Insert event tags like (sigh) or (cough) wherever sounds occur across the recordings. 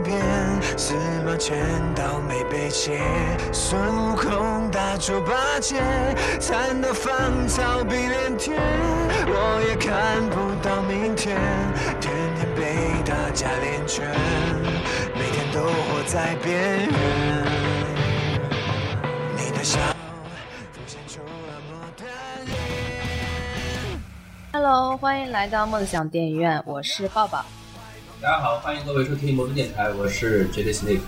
边，司马迁刀没被切，孙悟空打猪八戒，惨到芳草碧连天。我也看不到明天，天天被打假连拳，每天都活在边缘。你的笑浮现出了魔的脸。Hello，欢迎来到梦想电影院，我是抱抱。大家好，欢迎各位收听魔都电台，我是 J D Snake。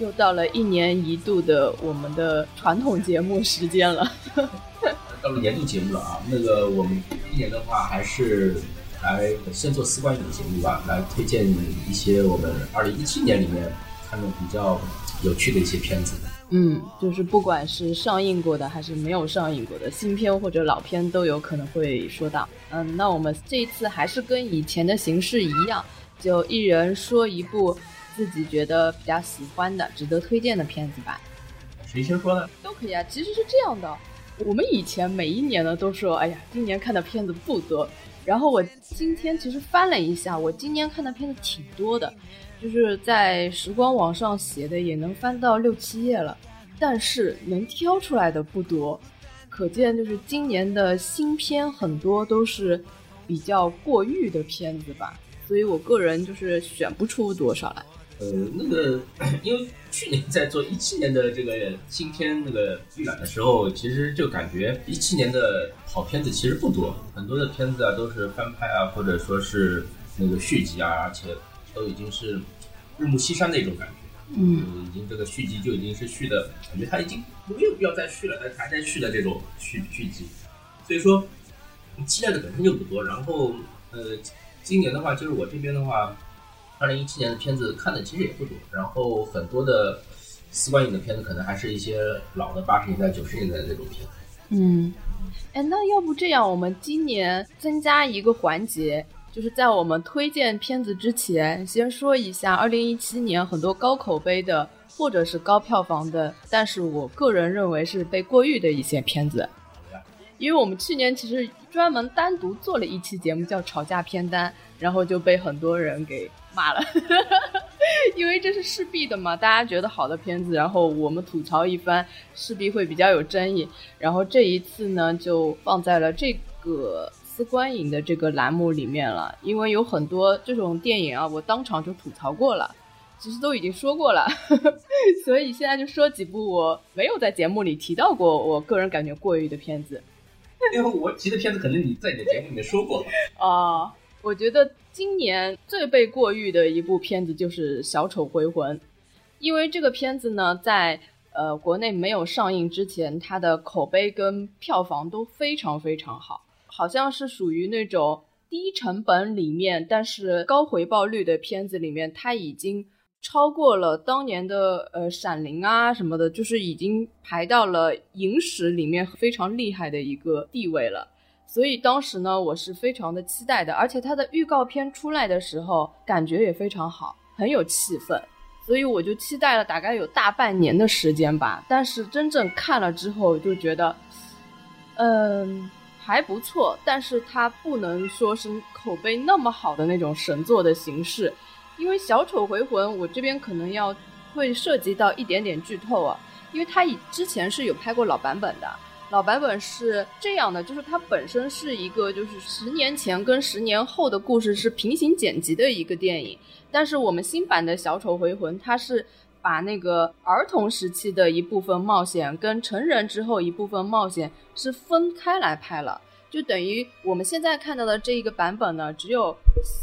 又到了一年一度的我们的传统节目时间了。(laughs) 到了年度节目了啊，那个我们今年的话还是来先做四观影的节目吧，来推荐一些我们二零一七年里面看的比较有趣的一些片子。嗯，就是不管是上映过的还是没有上映过的新片或者老片，都有可能会说到。嗯，那我们这一次还是跟以前的形式一样，就一人说一部自己觉得比较喜欢的、值得推荐的片子吧。谁先说呢？都可以啊。其实是这样的，我们以前每一年呢都说，哎呀，今年看的片子不多。然后我今天其实翻了一下，我今年看的片子挺多的，就是在时光网上写的也能翻到六七页了，但是能挑出来的不多，可见就是今年的新片很多都是比较过誉的片子吧，所以我个人就是选不出多少来。呃，那个，因为去年在做一七年的这个新片那个预览的时候，其实就感觉一七年的好片子其实不多，很多的片子啊都是翻拍啊，或者说是那个续集啊，而且都已经是日暮西山的一种感觉。嗯，已经这个续集就已经是续的，感觉它已经没有必要再续了，但是还在续的这种续续集，所以说期待的本身就不多。然后呃，今年的话，就是我这边的话，二零一七年的片子看的其实也不多，然后很多的四观影的片子可能还是一些老的八十年代、九十年代的那种片子。嗯，哎，那要不这样，我们今年增加一个环节，就是在我们推荐片子之前，先说一下二零一七年很多高口碑的或者是高票房的，但是我个人认为是被过誉的一些片子。因为我们去年其实专门单独做了一期节目叫《吵架片单》，然后就被很多人给骂了，(laughs) 因为这是势必的嘛，大家觉得好的片子，然后我们吐槽一番，势必会比较有争议。然后这一次呢，就放在了这个私观影的这个栏目里面了，因为有很多这种电影啊，我当场就吐槽过了。其实都已经说过了，所以现在就说几部我没有在节目里提到过，我个人感觉过誉的片子。(laughs) 因为我提的片子可能你在你的节目里面说过。(laughs) 啊、我觉得今年最被过誉的一部片子就是《小丑回魂》，因为这个片子呢，在呃国内没有上映之前，它的口碑跟票房都非常非常好，好像是属于那种低成本里面，但是高回报率的片子里面，它已经超过了当年的呃《闪灵》啊什么的，就是已经排到了影史里面非常厉害的一个地位了。所以当时呢，我是非常的期待的，而且它的预告片出来的时候，感觉也非常好，很有气氛，所以我就期待了大概有大半年的时间吧。但是真正看了之后，就觉得，嗯，还不错，但是它不能说是口碑那么好的那种神作的形式，因为《小丑回魂》，我这边可能要会涉及到一点点剧透啊，因为它以之前是有拍过老版本的。老版本是这样的，就是它本身是一个就是十年前跟十年后的故事是平行剪辑的一个电影，但是我们新版的《小丑回魂》，它是把那个儿童时期的一部分冒险跟成人之后一部分冒险是分开来拍了，就等于我们现在看到的这一个版本呢，只有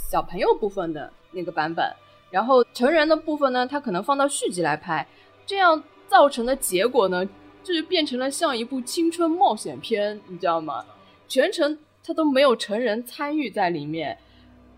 小朋友部分的那个版本，然后成人的部分呢，它可能放到续集来拍，这样造成的结果呢？这就变成了像一部青春冒险片，你知道吗？全程他都没有成人参与在里面，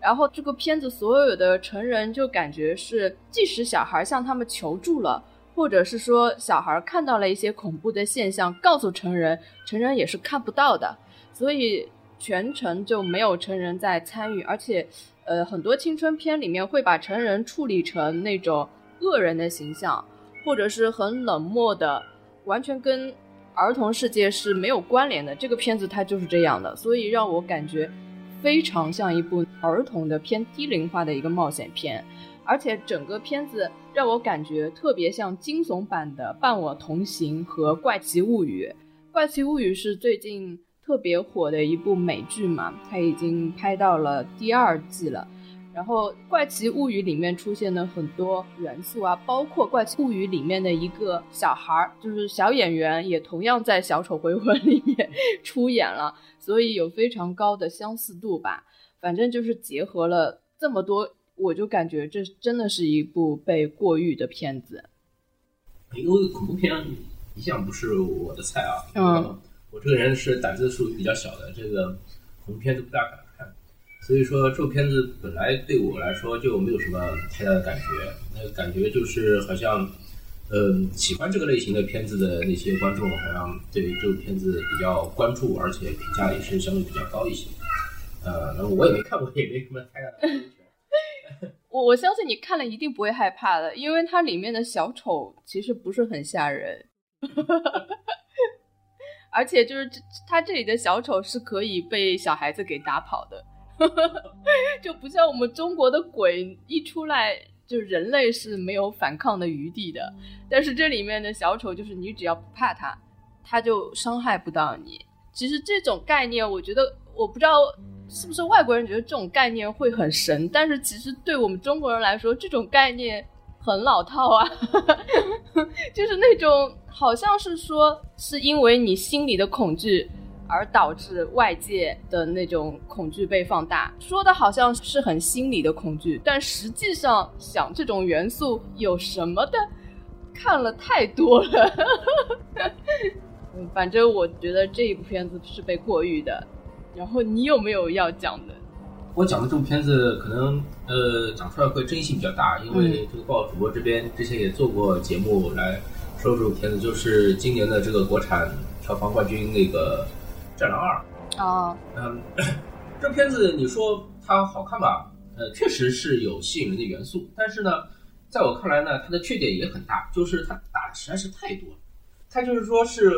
然后这个片子所有的成人就感觉是，即使小孩向他们求助了，或者是说小孩看到了一些恐怖的现象，告诉成人，成人也是看不到的，所以全程就没有成人在参与，而且，呃，很多青春片里面会把成人处理成那种恶人的形象，或者是很冷漠的。完全跟儿童世界是没有关联的。这个片子它就是这样的，所以让我感觉非常像一部儿童的偏低龄化的一个冒险片。而且整个片子让我感觉特别像惊悚版的《伴我同行》和《怪奇物语》。《怪奇物语》是最近特别火的一部美剧嘛，它已经拍到了第二季了。然后《怪奇物语》里面出现的很多元素啊，包括《怪奇物语》里面的一个小孩儿，就是小演员，也同样在《小丑回魂》里面 (laughs) 出演了，所以有非常高的相似度吧。反正就是结合了这么多，我就感觉这真的是一部被过誉的片子。因为恐怖片一向不是我的菜啊，嗯，我这个人是胆子属于比较小的，这个恐怖片都不大敢看。所以说，这部片子本来对我来说就没有什么太大的感觉，那个感觉就是好像，嗯，喜欢这个类型的片子的那些观众，好像对这部片子比较关注，而且评价也是相对比较高一些。呃，那我也没看过，也没什么太大的感觉。(laughs) 我我相信你看了一定不会害怕的，因为它里面的小丑其实不是很吓人，(laughs) 而且就是他这里的小丑是可以被小孩子给打跑的。(laughs) 就不像我们中国的鬼一出来，就人类是没有反抗的余地的。但是这里面的小丑，就是你只要不怕他，他就伤害不到你。其实这种概念，我觉得我不知道是不是外国人觉得这种概念会很神，但是其实对我们中国人来说，这种概念很老套啊。(laughs) 就是那种好像是说，是因为你心里的恐惧。而导致外界的那种恐惧被放大，说的好像是很心理的恐惧，但实际上想这种元素有什么的，看了太多了。(laughs) 嗯，反正我觉得这一部片子是被过誉的。然后你有没有要讲的？我讲的这部片子可能呃讲出来会争议性比较大，因为这个报主播这边之前也做过节目来说这部片子，就是今年的这个国产票房冠军那个。战狼二哦，嗯，(coughs) 这片子你说它好看吧？呃，确实是有吸引人的元素，但是呢，在我看来呢，它的缺点也很大，就是它打的实在是太多了。它就是说是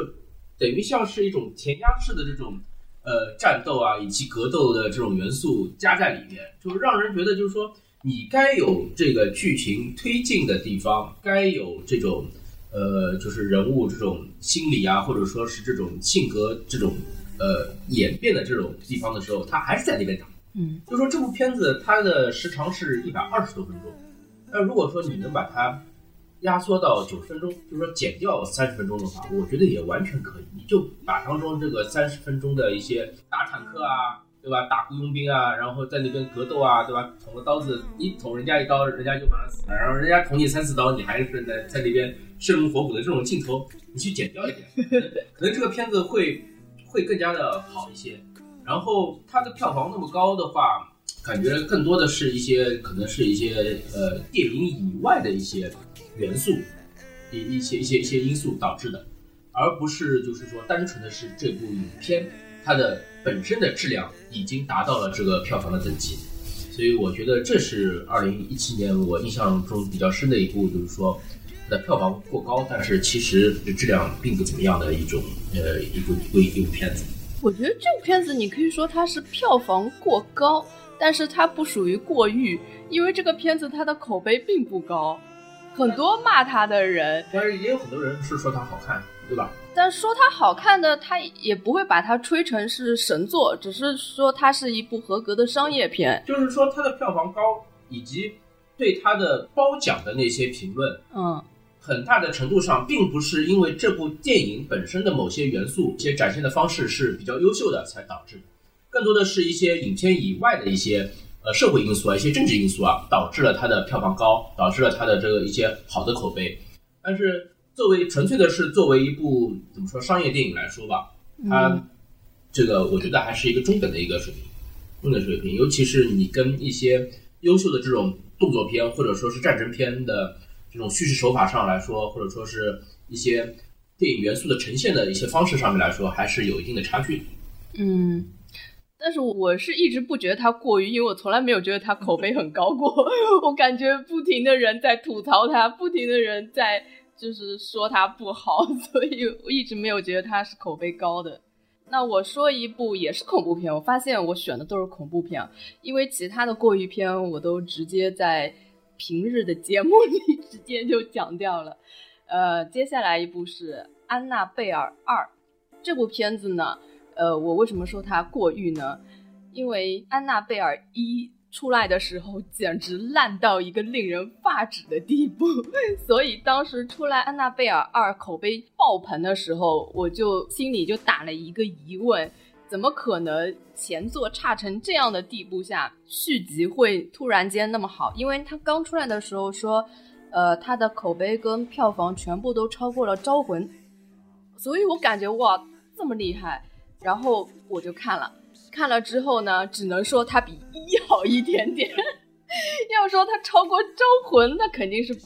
等于像是一种填鸭式的这种呃战斗啊，以及格斗的这种元素加在里面，就是让人觉得就是说你该有这个剧情推进的地方，该有这种呃就是人物这种心理啊，或者说是这种性格这种。呃，演变的这种地方的时候，他还是在那边打。嗯，就说这部片子它的时长是一百二十多分钟，那如果说你能把它压缩到九十分钟，就是说减掉三十分钟的话，我觉得也完全可以。你就把当中这个三十分钟的一些打坦克啊，对吧？打雇佣兵啊，然后在那边格斗啊，对吧？捅个刀子，你捅人家一刀，人家就马上死了，然后人家捅你三四刀，你还是在在那边生龙活虎的这种镜头，你去减掉一点，可能这个片子会。会更加的好一些，然后它的票房那么高的话，感觉更多的是一些可能是一些呃电影以外的一些元素，一一些一些一些因素导致的，而不是就是说单纯的是这部影片它的本身的质量已经达到了这个票房的等级，所以我觉得这是二零一七年我印象中比较深的一部，就是说它。的票房过高，但是其实质量并不怎么样的一种呃一部一部一部片子。我觉得这部片子你可以说它是票房过高，但是它不属于过誉，因为这个片子它的口碑并不高，很多骂他的人，但是也有很多人是说他好看，对吧？但说他好看的，他也不会把它吹成是神作，只是说它是一部合格的商业片。就是说它的票房高，以及对它的褒奖的那些评论，嗯。很大的程度上，并不是因为这部电影本身的某些元素、一些展现的方式是比较优秀的才导致的，更多的是一些影片以外的一些呃社会因素啊、一些政治因素啊，导致了它的票房高，导致了它的这个一些好的口碑。但是作为纯粹的是作为一部怎么说商业电影来说吧，它这个我觉得还是一个中等的一个水平，中等水平。尤其是你跟一些优秀的这种动作片或者说是战争片的。这种叙事手法上来说，或者说是一些电影元素的呈现的一些方式上面来说，还是有一定的差距。嗯，但是我是一直不觉得它过于，因为我从来没有觉得它口碑很高过。(laughs) 我感觉不停的人在吐槽它，不停的人在就是说它不好，(laughs) 所以我一直没有觉得它是口碑高的。那我说一部也是恐怖片，我发现我选的都是恐怖片，因为其他的过于片我都直接在。平日的节目 (laughs) 里直接就讲掉了。呃，接下来一部是《安娜贝尔二》这部片子呢，呃，我为什么说它过誉呢？因为《安娜贝尔一》出来的时候简直烂到一个令人发指的地步，(laughs) 所以当时出来《安娜贝尔二》口碑爆棚的时候，我就心里就打了一个疑问：怎么可能前作差成这样的地步下，续集会突然间那么好？因为它刚出来的时候说，呃，它的口碑跟票房全部都超过了《招魂》，所以我感觉哇，这么厉害，然后我就看了。看了之后呢，只能说它比一好 (laughs) 一点点。要说它超过《招魂》，那肯定是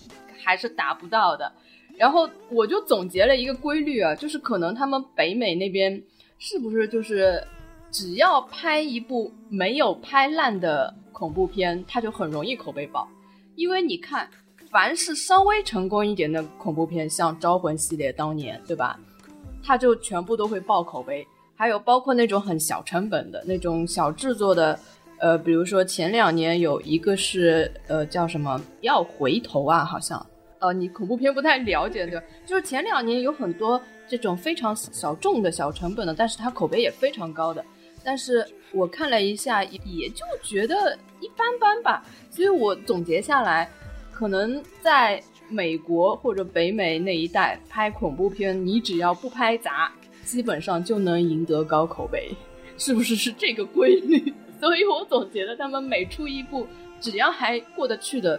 还是达不到的。然后我就总结了一个规律啊，就是可能他们北美那边是不是就是只要拍一部没有拍烂的恐怖片，它就很容易口碑爆。因为你看，凡是稍微成功一点的恐怖片，像《招魂》系列当年，对吧？它就全部都会爆口碑。还有包括那种很小成本的那种小制作的，呃，比如说前两年有一个是呃叫什么要回头啊，好像，呃，你恐怖片不太了解对吧？就是前两年有很多这种非常小众的小成本的，但是它口碑也非常高的，但是我看了一下，也就觉得一般般吧。所以我总结下来，可能在美国或者北美那一带拍恐怖片，你只要不拍砸。基本上就能赢得高口碑，(laughs) 是不是是这个规律？(laughs) 所以我总觉得他们每出一部只要还过得去的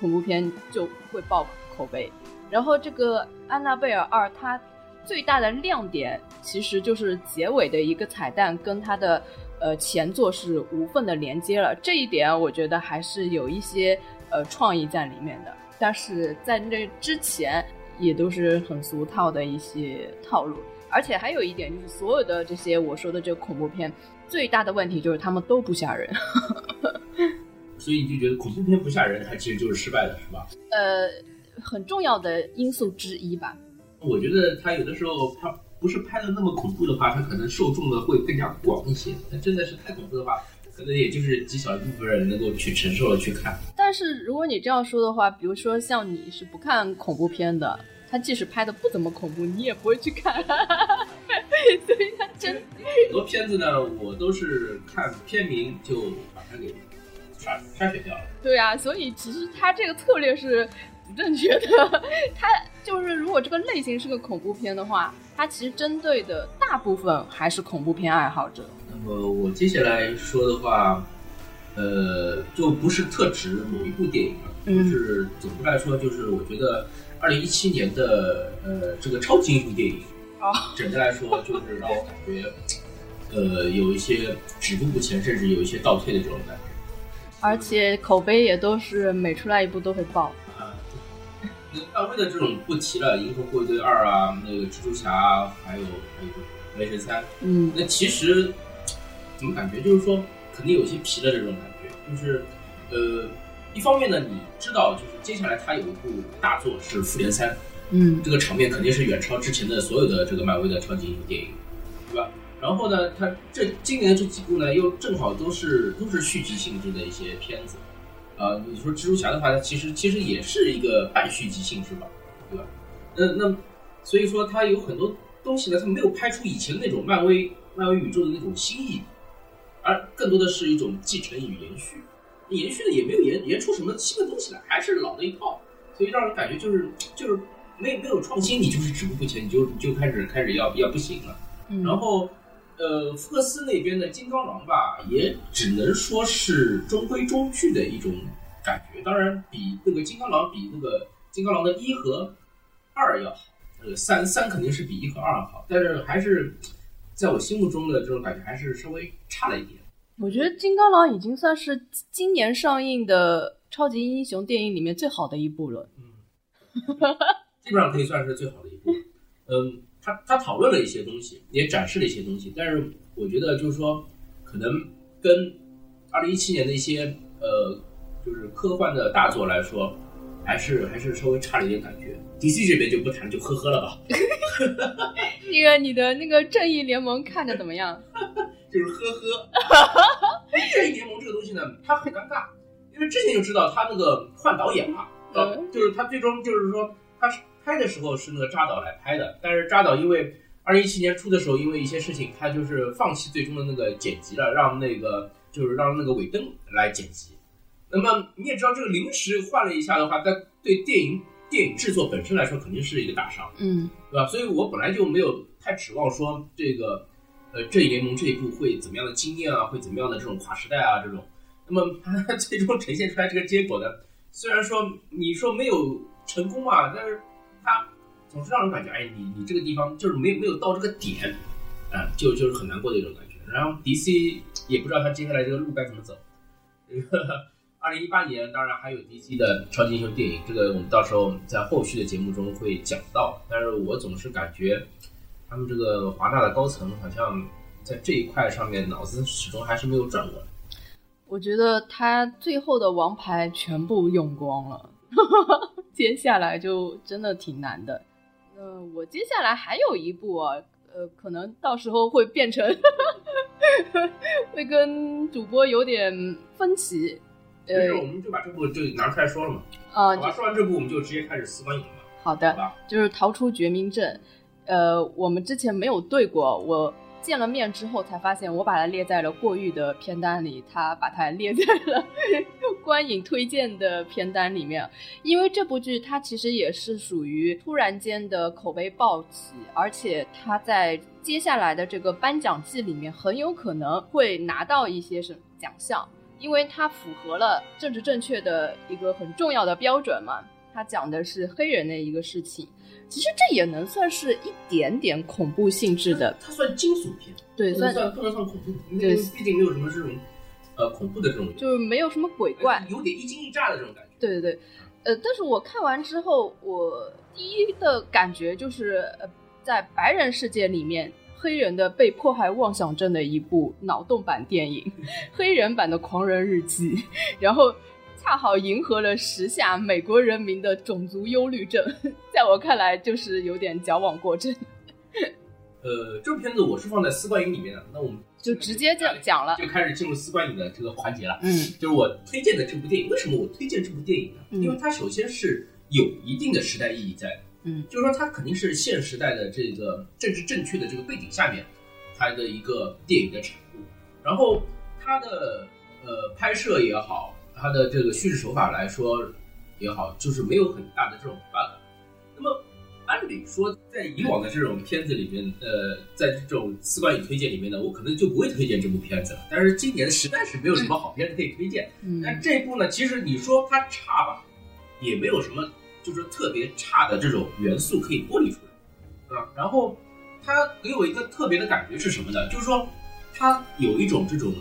恐怖片就会爆口碑。然后这个《安娜贝尔二》，它最大的亮点其实就是结尾的一个彩蛋跟它的呃前作是无缝的连接了，这一点我觉得还是有一些呃创意在里面的。但是在那之前也都是很俗套的一些套路。而且还有一点就是，所有的这些我说的这个恐怖片，最大的问题就是他们都不吓人。(laughs) 所以你就觉得恐怖片不吓人，它其实就是失败的，是吧？呃，很重要的因素之一吧。我觉得他有的时候他不是拍的那么恐怖的话，他可能受众的会更加广一些。他真的是太恐怖的话，可能也就是极小一部分人能够去承受了去看。但是如果你这样说的话，比如说像你是不看恐怖片的。他即使拍的不怎么恐怖，你也不会去看，(laughs) 所以他真很多片子呢，我都是看片名就把它给筛筛选掉了。对啊，所以其实他这个策略是不正确的。他就是如果这个类型是个恐怖片的话，他其实针对的大部分还是恐怖片爱好者。那么我接下来说的话，呃，就不是特指某一部电影了，就是总的来说，就是我觉得。二零一七年的呃这个超级英雄电影，啊，整体来说就是让我感觉，呃有一些止步不前，甚至有一些倒退的这种感觉。而且口碑也都是每出来一部都会爆。啊，漫威的这种不提了，《银河护卫队二》啊，那个蜘蛛侠，还有还有雷神三，嗯，那其实怎么感觉就是说肯定有些皮的这种感觉，就是呃。一方面呢，你知道，就是接下来他有一部大作是《复联三》，嗯，这个场面肯定是远超之前的所有的这个漫威的超级英雄电影，对吧？然后呢，他这今年这几部呢，又正好都是都是续集性质的一些片子，啊，你说蜘蛛侠的话，它其实其实也是一个半续集性质吧，对吧？那那所以说，它有很多东西呢，它没有拍出以前那种漫威漫威宇宙的那种新意，而更多的是一种继承与延续。延续的也没有延延出什么新的东西来，还是老的一套，所以让人感觉就是就是没没有创新，你就是止步不前，你就你就开始开始要要不行了。然后，呃，福克斯那边的金刚狼吧，也只能说是中规中矩的一种感觉。当然，比那个金刚狼比那个金刚狼的一和二要好，呃，三三肯定是比一和二好，但是还是在我心目中的这种感觉还是稍微差了一点。我觉得《金刚狼》已经算是今年上映的超级英雄电影里面最好的一部了。嗯，基本上可以算是最好的一部。嗯，他他讨论了一些东西，也展示了一些东西，但是我觉得就是说，可能跟二零一七年的一些呃，就是科幻的大作来说，还是还是稍微差了一点感觉。DC 这边就不谈，就呵呵了吧。(laughs) 那个你的那个正义联盟看着怎么样？就是呵呵，(laughs) 正义联盟这个东西呢，它很尴尬，因因为之前就知道他那个换导演嘛，呃，就是他最终就是说他是拍的时候是那个扎导来拍的，但是扎导因为二零一七年初的时候因为一些事情，他就是放弃最终的那个剪辑了，让那个就是让那个尾灯来剪辑。那么你也知道，这个临时换了一下的话，在对电影电影制作本身来说肯定是一个大伤，嗯，对吧？所以我本来就没有太指望说这个呃正义联盟这一部会怎么样的惊艳啊，会怎么样的这种跨时代啊这种。那么它 (laughs) 最终呈现出来这个结果呢，虽然说你说没有成功嘛，但是它总是让人感觉，哎，你你这个地方就是没有没有到这个点，啊、就就是很难过的一种感觉。然后 DC 也不知道他接下来这个路该怎么走。这 (laughs) 个二零一八年当然还有 DC 的超级英雄电影，这个我们到时候在后续的节目中会讲到。但是我总是感觉他们这个华纳的高层好像在这一块上面脑子始终还是没有转过来。我觉得他最后的王牌全部用光了，(laughs) 接下来就真的挺难的。那我接下来还有一部啊，呃，可能到时候会变成 (laughs) 会跟主播有点分歧。于是我们就把这部就拿出来说了嘛。啊、好吧，说完这部我们就直接开始四观影了，好的好，就是逃出绝命镇。呃，我们之前没有对过，我见了面之后才发现，我把它列在了过誉的片单里，他把它列在了 (laughs) 观影推荐的片单里面。因为这部剧它其实也是属于突然间的口碑暴起，而且它在接下来的这个颁奖季里面很有可能会拿到一些什么奖项，因为它符合了政治正确的一个很重要的标准嘛。它讲的是黑人的一个事情，其实这也能算是一点点恐怖性质的，它算惊悚片，对，算算不能算恐怖，因对为毕竟没有什么这种呃恐怖的这种，就是没有什么鬼怪，有点一惊一乍的这种感觉。对对对，呃，但是我看完之后，我第一的感觉就是，呃，在白人世界里面，黑人的被迫害妄想症的一部脑洞版电影，(laughs) 黑人版的《狂人日记》，(laughs) 然后恰好迎合了时下美国人民的种族忧虑症，(laughs) 在我看来就是有点矫枉过正，(laughs) 呃，这部片子我是放在丝瓜影里面的，那我们就直接这样讲了。就开始进入丝瓜影的这个环节了。嗯就是我推荐的这部电影，为什么我推荐这部电影呢？嗯因为它首先是有一定的时代意义在的，嗯就是说它肯定是现时代的这个政治正确的这个背景下面，它的一个电影的产物。然后它的呃拍摄也好，它的这个叙事手法来说也好，就是没有很大的这种 bug。那么按理说，在以往的这种片子里面，呃，在这种四观影推荐里面呢，我可能就不会推荐这部片子了。但是今年实在是没有什么好片子可以推荐。嗯但这部呢，其实你说它差吧，也没有什么就是特别差的这种元素可以剥离出来，啊。然后它给我一个特别的感觉是什么呢？就是说它有一种这种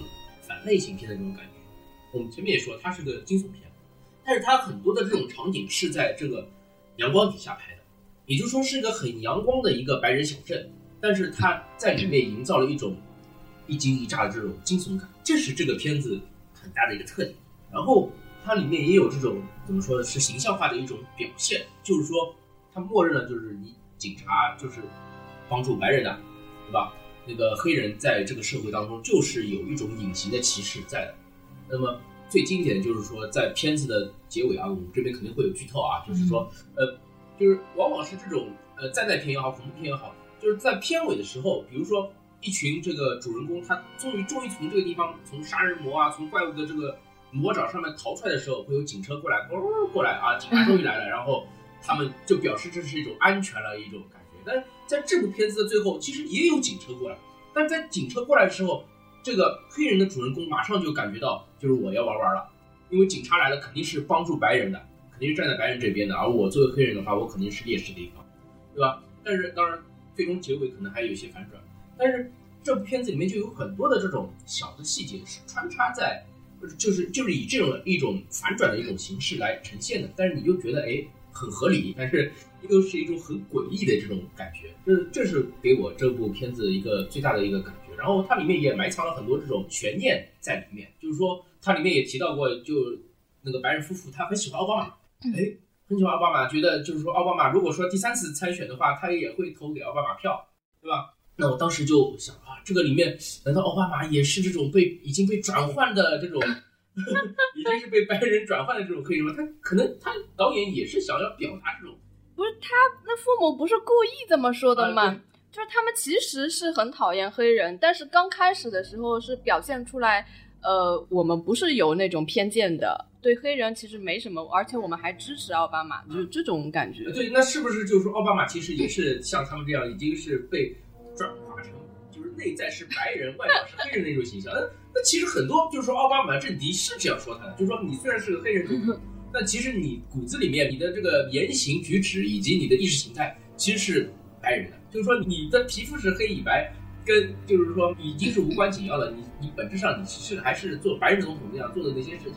反类型片的这种感觉。我们前面也说它是个惊悚片，但是它很多的这种场景是在这个阳光底下拍的，也就是说是一个很阳光的一个白人小镇，但是它在里面营造了一种一惊一乍的这种惊悚感，这是这个片子很大的一个特点。然后它里面也有这种怎么说呢，是形象化的一种表现，就是说它默认了就是你警察就是帮助白人的，对吧？那个黑人在这个社会当中就是有一种隐形的歧视在的。那么最经典的就是说，在片子的结尾啊，我们这边肯定会有剧透啊，就是说，呃，就是往往是这种呃灾难片也好，恐怖片也好，就是在片尾的时候，比如说一群这个主人公他终于终于从这个地方从杀人魔啊，从怪物的这个魔爪上面逃出来的时候，会有警车过来，哦过来啊，警察终于来了，然后他们就表示这是一种安全了一种感觉。但是在这部片子的最后，其实也有警车过来，但在警车过来的时候，这个黑人的主人公马上就感觉到，就是我要玩完了，因为警察来了肯定是帮助白人的，肯定是站在白人这边的，而我作为黑人的话，我肯定是劣势的一方，对吧？但是当然，最终结尾可能还有一些反转，但是这部片子里面就有很多的这种小的细节是穿插在，就是就是以这种一种反转的一种形式来呈现的，但是你又觉得哎很合理，但是又是一种很诡异的这种感觉，这这是给我这部片子一个最大的一个感觉。然后它里面也埋藏了很多这种悬念在里面，就是说它里面也提到过，就那个白人夫妇他很喜欢奥巴马，哎，很喜欢奥巴马，觉得就是说奥巴马如果说第三次参选的话，他也会投给奥巴马票，对吧？那我当时就想啊，这个里面难道奥巴马也是这种被已经被转换的这种 (laughs) 已经是被白人转换的这种黑人，他可能他导演也是想要表达这种，不是他那父母不是故意这么说的吗？就是他们其实是很讨厌黑人，但是刚开始的时候是表现出来，呃，我们不是有那种偏见的，对黑人其实没什么，而且我们还支持奥巴马，就是这种感觉。对，那是不是就是说奥巴马其实也是像他们这样，已经是被转化成就是内在是白人，外表是黑人的那种形象？那那其实很多就是说奥巴马的政敌是这样说他的，就是说你虽然是个黑人总统，(laughs) 但其实你骨子里面你的这个言行举止以及你的意识形态其实是白人，就是说你的皮肤是黑与白。跟就是说已经是无关紧要了，你你本质上你其实还是做白人总统那样做的那些事情，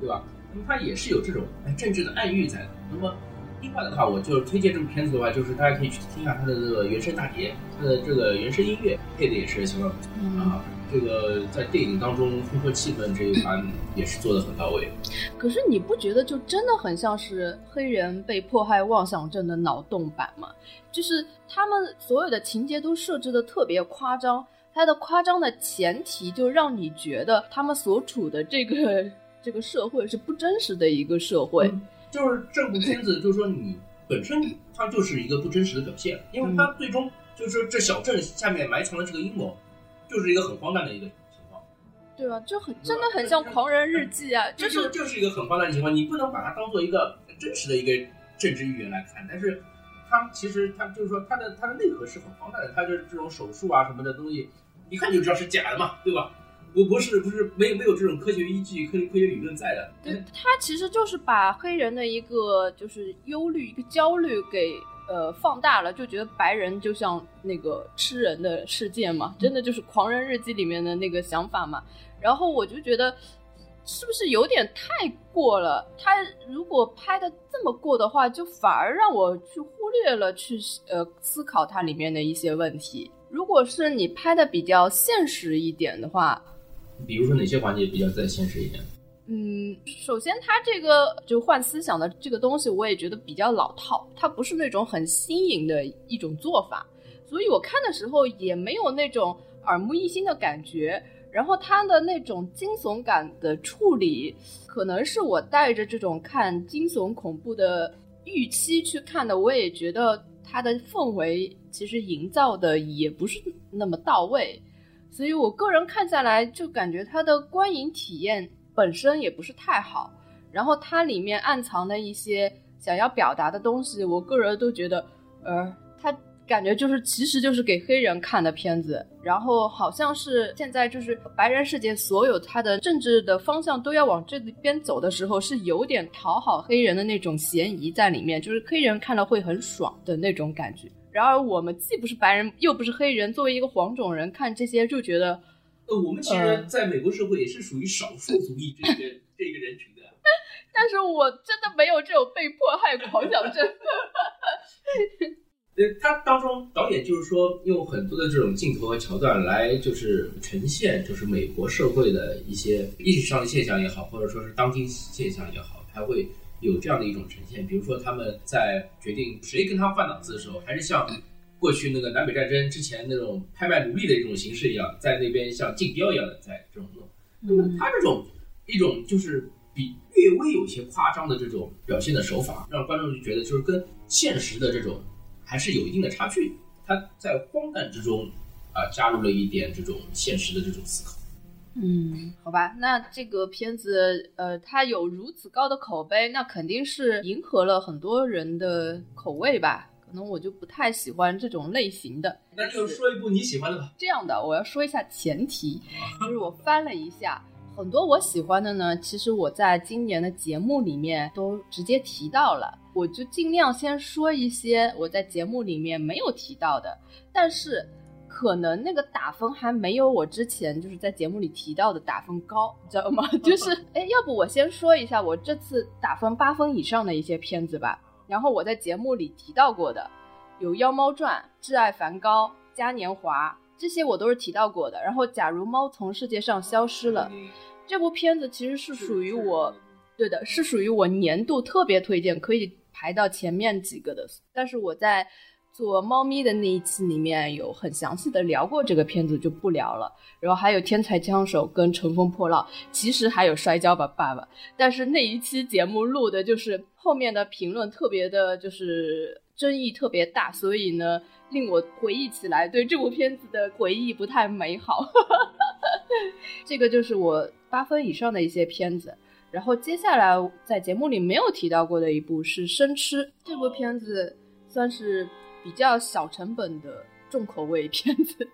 对吧？那么他也是有这种政治的暗喻在的。那么另外的话，我就推荐这部片子的话，就是大家可以去听一下它的这个原声大碟，它的这个原声音乐配的也是相当不错嗯，啊。这个在电影当中烘托气氛这一环也是做的很到位。可是你不觉得就真的很像是黑人被迫害妄想症的脑洞版吗？就是他们所有的情节都设置的特别夸张，它的夸张的前提就让你觉得他们所处的这个这个社会是不真实的一个社会。嗯就是这部片子，就是说你本身它就是一个不真实的表现，因为它最终就是说这小镇下面埋藏的这个阴谋，就是一个很荒诞的一个情况。对吧？就很真的很像《狂人日记》啊，就就是就是一个很荒诞的情况，你不能把它当做一个真实的一个政治预言来看，但是它其实它就是说它的它的内核是很荒诞的，它就是这种手术啊什么的东西，一看就知道是假的嘛，对吧？不不是不是没有没有这种科学依据、科科学理论在的。对，他其实就是把黑人的一个就是忧虑、一个焦虑给呃放大了，就觉得白人就像那个吃人的世界嘛，真的就是《狂人日记》里面的那个想法嘛。然后我就觉得是不是有点太过了？他如果拍的这么过的话，就反而让我去忽略了去呃思考它里面的一些问题。如果是你拍的比较现实一点的话，比如说哪些环节比较再现实一点？嗯，首先它这个就换思想的这个东西，我也觉得比较老套，它不是那种很新颖的一种做法，所以我看的时候也没有那种耳目一新的感觉。然后它的那种惊悚感的处理，可能是我带着这种看惊悚恐怖的预期去看的，我也觉得它的氛围其实营造的也不是那么到位。所以我个人看下来，就感觉它的观影体验本身也不是太好。然后它里面暗藏的一些想要表达的东西，我个人都觉得，呃，它感觉就是其实就是给黑人看的片子。然后好像是现在就是白人世界所有它的政治的方向都要往这边走的时候，是有点讨好黑人的那种嫌疑在里面，就是黑人看了会很爽的那种感觉。然而我们既不是白人，又不是黑人，作为一个黄种人看这些就觉得，呃，我们其实呃在美国社会也是属于少数族裔这个 (laughs) 这个人群的。(laughs) 但是我真的没有这种被迫害狂想症。(laughs) 呃，他当中导演就是说用很多的这种镜头和桥段来就是呈现就是美国社会的一些历史上的现象也好，或者说是当今现象也好，他会有这样的一种呈现。比如说他们在决定谁跟他换档次的时候，还是像过去那个南北战争之前那种拍卖奴隶的一种形式一样，在那边像竞标一样的在这种弄。那么他这种一种就是比略微有些夸张的这种表现的手法，让观众就觉得就是跟现实的这种还是有一定的差距。他在荒诞之中啊、加入了一点这种现实的这种思考。嗯，好吧，那这个片子，呃，它有如此高的口碑，那肯定是迎合了很多人的口味吧。可能我就不太喜欢这种类型的。那就说一部你喜欢的吧。这样的，我要说一下前提，就是我翻了一下，很多我喜欢的呢，其实我在今年的节目里面都直接提到了，我就尽量先说一些我在节目里面没有提到的，但是可能那个打分还没有我之前就是在节目里提到的打分高，你知道吗？(laughs) 就是，哎，要不我先说一下我这次打分八分以上的一些片子吧。然后我在节目里提到过的，有《妖猫传》《挚爱梵高》《嘉年华》这些我都是提到过的。然后，假如猫从世界上消失了，这部片子其实是属于我，对的，是属于我年度特别推荐，可以排到前面几个的。但是我在做猫咪的那一期里面有很详细的聊过这个片子，就不聊了。然后还有《天才枪手》跟《乘风破浪》，其实还有《摔跤吧，爸爸》。但是那一期节目录的就是后面的评论特别的，就是争议特别大，所以呢，令我回忆起来对这部片子的回忆不太美好。(laughs) 这个就是我八分以上的一些片子。然后接下来在节目里没有提到过的一部是《生吃》，这部片子算是比较小成本的重口味片子，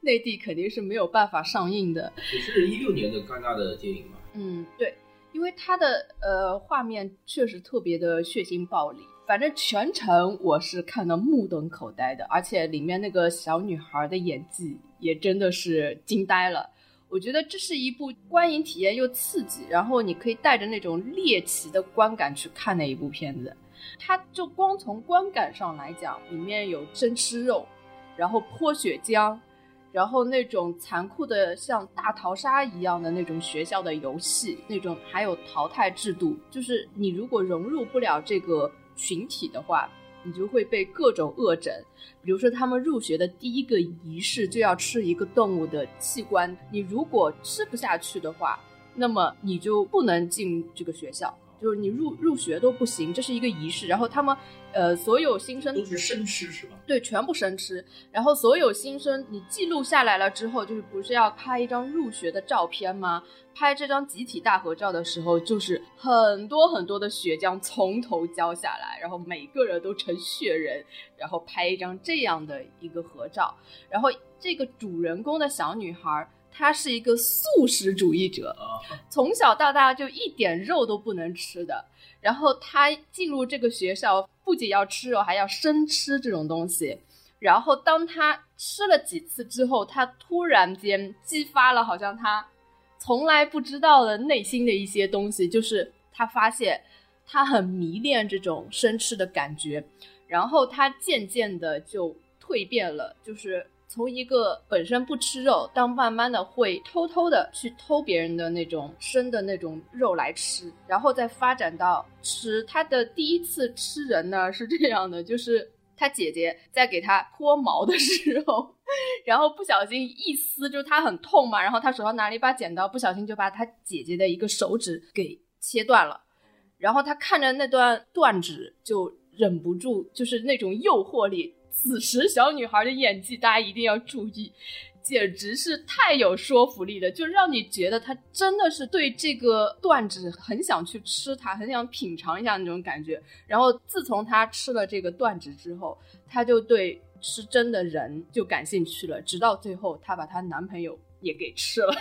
内地肯定是没有办法上映的。也是一六年的戛纳的电影嘛。嗯，对，因为它的呃画面确实特别的血腥暴力，反正全程我是看得目瞪口呆的，而且里面那个小女孩的演技也真的是惊呆了。我觉得这是一部观影体验又刺激，然后你可以带着那种猎奇的观感去看的一部片子。它就光从观感上来讲，里面有真吃肉，然后泼血浆，然后那种残酷的像大逃杀一样的那种学校的游戏，那种还有淘汰制度，就是你如果融入不了这个群体的话。你就会被各种恶整，比如说他们入学的第一个仪式就要吃一个动物的器官，你如果吃不下去的话，那么你就不能进这个学校。就是你入入学都不行，这是一个仪式。然后他们，呃，所有新生都是生吃是吧？对，全部生吃。然后所有新生你记录下来了之后，就是不是要拍一张入学的照片吗？拍这张集体大合照的时候，就是很多很多的血浆从头浇下来，然后每个人都成血人，然后拍一张这样的一个合照。然后这个主人公的小女孩。他是一个素食主义者，从小到大就一点肉都不能吃的。然后他进入这个学校，不仅要吃肉，还要生吃这种东西。然后当他吃了几次之后，他突然间激发了好像他从来不知道的内心的一些东西，就是他发现他很迷恋这种生吃的感觉。然后他渐渐的就蜕变了，就是。从一个本身不吃肉，到慢慢的会偷偷的去偷别人的那种生的那种肉来吃，然后再发展到吃。他的第一次吃人呢是这样的，就是他姐姐在给他脱毛的时候，然后不小心一撕，就是他很痛嘛，然后他手上拿了一把剪刀，不小心就把他姐姐的一个手指给切断了，然后他看着那段断指就忍不住，就是那种诱惑力。此时小女孩的演技，大家一定要注意，简直是太有说服力了，就让你觉得她真的是对这个断指很想去吃它，很想品尝一下那种感觉。然后自从她吃了这个断指之后，她就对吃真的人就感兴趣了，直到最后她把她男朋友也给吃了。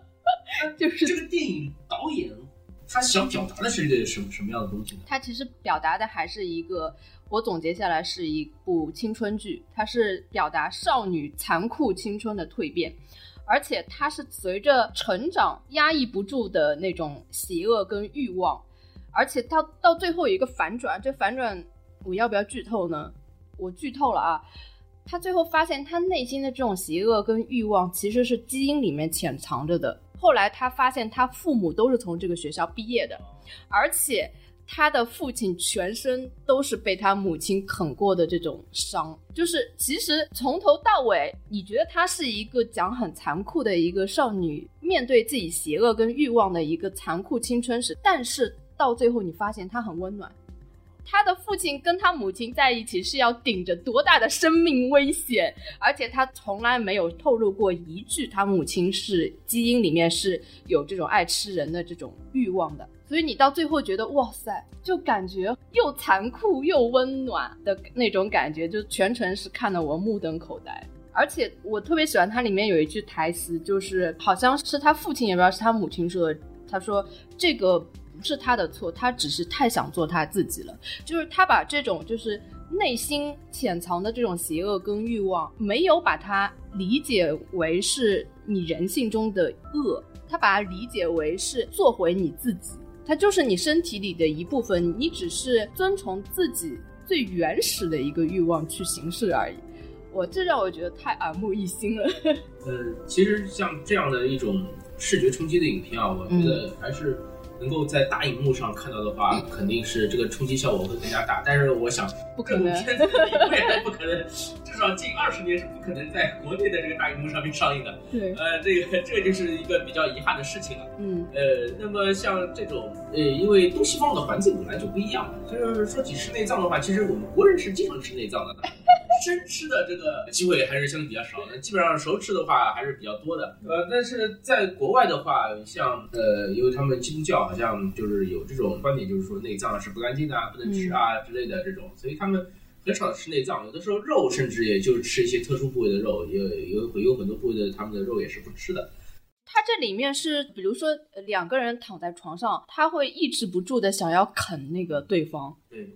(laughs) 就是这个电影导演他想表达的是一个什么什么样的东西呢？他其实表达的还是一个。我总结下来是一部青春剧，它是表达少女残酷青春的蜕变，而且它是随着成长压抑不住的那种邪恶跟欲望，而且到到最后有一个反转，这反转我要不要剧透呢？我剧透了啊！他最后发现他内心的这种邪恶跟欲望其实是基因里面潜藏着的。后来他发现他父母都是从这个学校毕业的，而且。他的父亲全身都是被他母亲啃过的这种伤，就是其实从头到尾，你觉得他是一个讲很残酷的一个少女面对自己邪恶跟欲望的一个残酷青春史，但是到最后你发现他很温暖。他的父亲跟他母亲在一起是要顶着多大的生命危险，而且他从来没有透露过一句他母亲是基因里面是有这种爱吃人的这种欲望的。所以你到最后觉得哇塞，就感觉又残酷又温暖的那种感觉，就全程是看得我目瞪口呆。而且我特别喜欢它里面有一句台词，就是好像是他父亲也不知道是他母亲说的，他说这个不是他的错，他只是太想做他自己了。就是他把这种就是内心潜藏的这种邪恶跟欲望，没有把它理解为是你人性中的恶，他把它理解为是做回你自己。它就是你身体里的一部分，你只是遵从自己最原始的一个欲望去行事而已。我这让我觉得太耳目一新了。呃，其实像这样的一种视觉冲击的影片啊，我觉得还是能够在大荧幕上看到的话，肯定是这个冲击效果会更加大。但是我想，不可能，这部片子永远都不可能，至少近二十年是不可能在国内的这个大荧幕上面上映的。(laughs) 对，呃，这个 (laughs) 这个就是一个比较遗憾的事情了。嗯，呃，那么像这种，呃，因为东西方的环境本来就不一样，就是说起吃内脏的话，其实我们国人是经常吃内脏的。(laughs) 生吃的这个机会还是相对比较少的，基本上熟吃的话还是比较多的。呃，但是在国外的话，像呃，因为他们基督教好像就是有这种观点，就是说内脏是不干净的，不能吃啊之类的这种，所以他们很少吃内脏。有的时候肉甚至也就是吃一些特殊部位的肉，有有有很多部位的他们的肉也是不吃的。它这里面是，比如说两个人躺在床上，他会抑制不住的想要啃那个对方。对，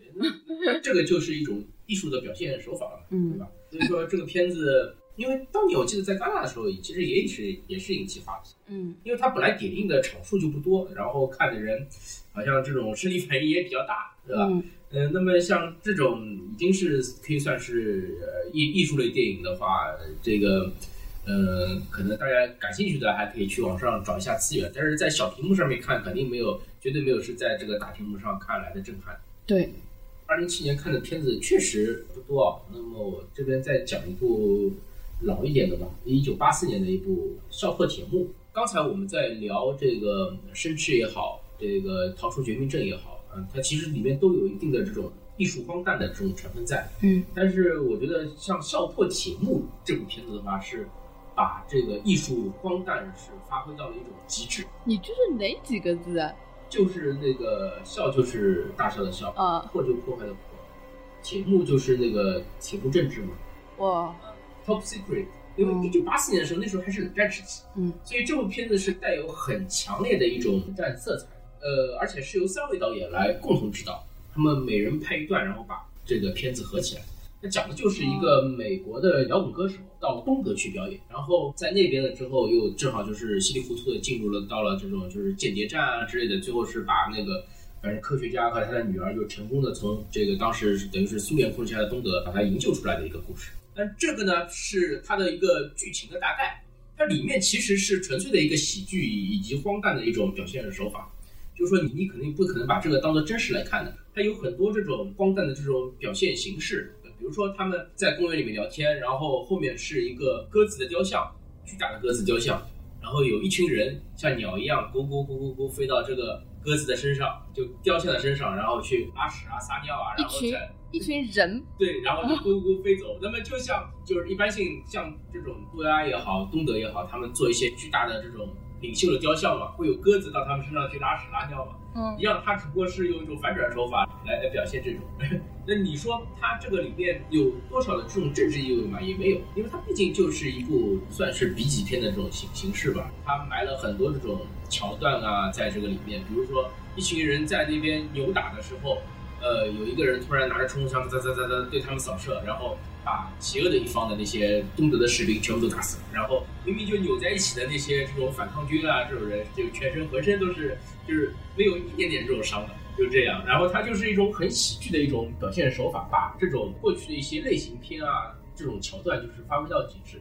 这个就是一种。艺术的表现手法了，对吧？所以说这个片子，(laughs) 因为当年我记得在戛纳的时候，其实也是也是引起话题，嗯，因为它本来点映的场数就不多，然后看的人好像这种身体反应也比较大，对吧？嗯，那么像这种已经是可以算是艺艺术类电影的话，这个，呃，可能大家感兴趣的还可以去网上找一下资源，但是在小屏幕上面看，肯定没有，绝对没有是在这个大屏幕上看来的震撼。对。二零七年看的片子确实不多啊，那么我这边再讲一部老一点的吧，一九八四年的一部《笑破铁幕》。刚才我们在聊这个生吃也好，这个逃出绝命镇也好，嗯，它其实里面都有一定的这种艺术荒诞的这种成分在。嗯，但是我觉得像《笑破铁幕》这部片子的话，是把这个艺术荒诞是发挥到了一种极致。你这是哪几个字啊？就是那个笑，就是大笑的笑啊；破就破坏的破。铁幕就是那个铁幕政治嘛。哇，Top Secret，因为一九八四年的时候，那时候还是冷战时期，嗯，所以这部片子是带有很强烈的一种冷战色彩。呃，而且是由三位导演来共同指导，他们每人拍一段，然后把这个片子合起来。它讲的就是一个美国的摇滚歌手到东德去表演，然后在那边了之后，又正好就是稀里糊涂的进入了到了这种就是间谍战啊之类的，最后是把那个反正科学家和他的女儿就成功的从这个当时等于是苏联控制下的东德把他营救出来的一个故事。但这个呢是它的一个剧情的大概，它里面其实是纯粹的一个喜剧以及荒诞的一种表现手法，就是说你你肯定不可能把这个当做真实来看的，它有很多这种荒诞的这种表现形式。比如说他们在公园里面聊天，然后后面是一个鸽子的雕像，巨大的鸽子雕像，然后有一群人像鸟一样咕咕咕咕咕飞到这个鸽子的身上，就雕像的身上，然后去拉屎啊、撒尿啊，然后再一群人对，然后就咕咕咕飞走。那么就像就是一般性像这种杜拉也好、东德也好，他们做一些巨大的这种领袖的雕像嘛，会有鸽子到他们身上去拉屎拉尿嘛。嗯，一样，他只不过是用一种反转手法来来表现这种。(laughs) 那你说他这个里面有多少的这种政治意味嘛？也没有，因为它毕竟就是一部算是 B 级片的这种形形式吧。他埋了很多这种桥段啊，在这个里面，比如说一群人在那边扭打的时候，呃，有一个人突然拿着冲锋枪，哒哒哒哒对他们扫射，然后。把邪恶的一方的那些东德的士兵全部都打死了，然后明明就扭在一起的那些这种反抗军啊，这种人就全身浑身都是就是没有一点点这种伤的，就这样。然后它就是一种很喜剧的一种表现手法，把这种过去的一些类型片啊这种桥段就是发挥到极致。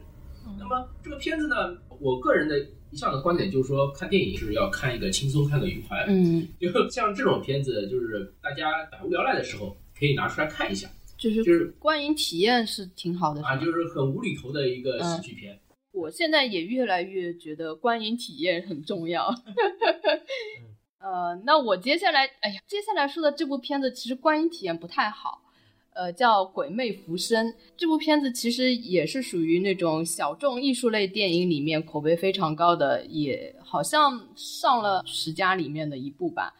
那么这个片子呢，我个人的一向的观点就是说，看电影是要看一个轻松、看个愉快。嗯，就像这种片子，就是大家百无聊赖的时候可以拿出来看一下。就是就是观影体验是挺好的啊，就是很无厘头的一个喜剧片。我现在也越来越觉得观影体验很重要。(laughs) (laughs) 呃，那我接下来，哎呀，接下来说的这部片子其实观影体验不太好，呃，叫《鬼魅浮生》。这部片子其实也是属于那种小众艺术类电影里面口碑非常高的，也好像上了十佳里面的一部吧。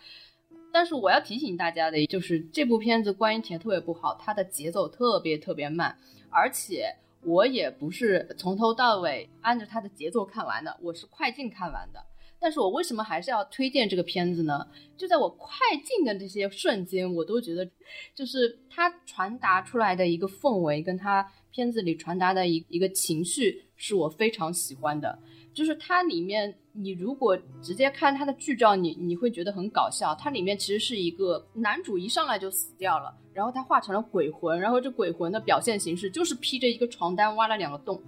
但是我要提醒大家的，就是这部片子观影体验特别不好，它的节奏特别特别慢，而且我也不是从头到尾按着它的节奏看完的，我是快进看完的。但是我为什么还是要推荐这个片子呢？就在我快进的这些瞬间，我都觉得，就是它传达出来的一个氛围，跟它片子里传达的一一个情绪，是我非常喜欢的。就是它里面，你如果直接看它的剧照，你你会觉得很搞笑。它里面其实是一个男主一上来就死掉了，然后他化成了鬼魂，然后这鬼魂的表现形式就是披着一个床单挖了两个洞，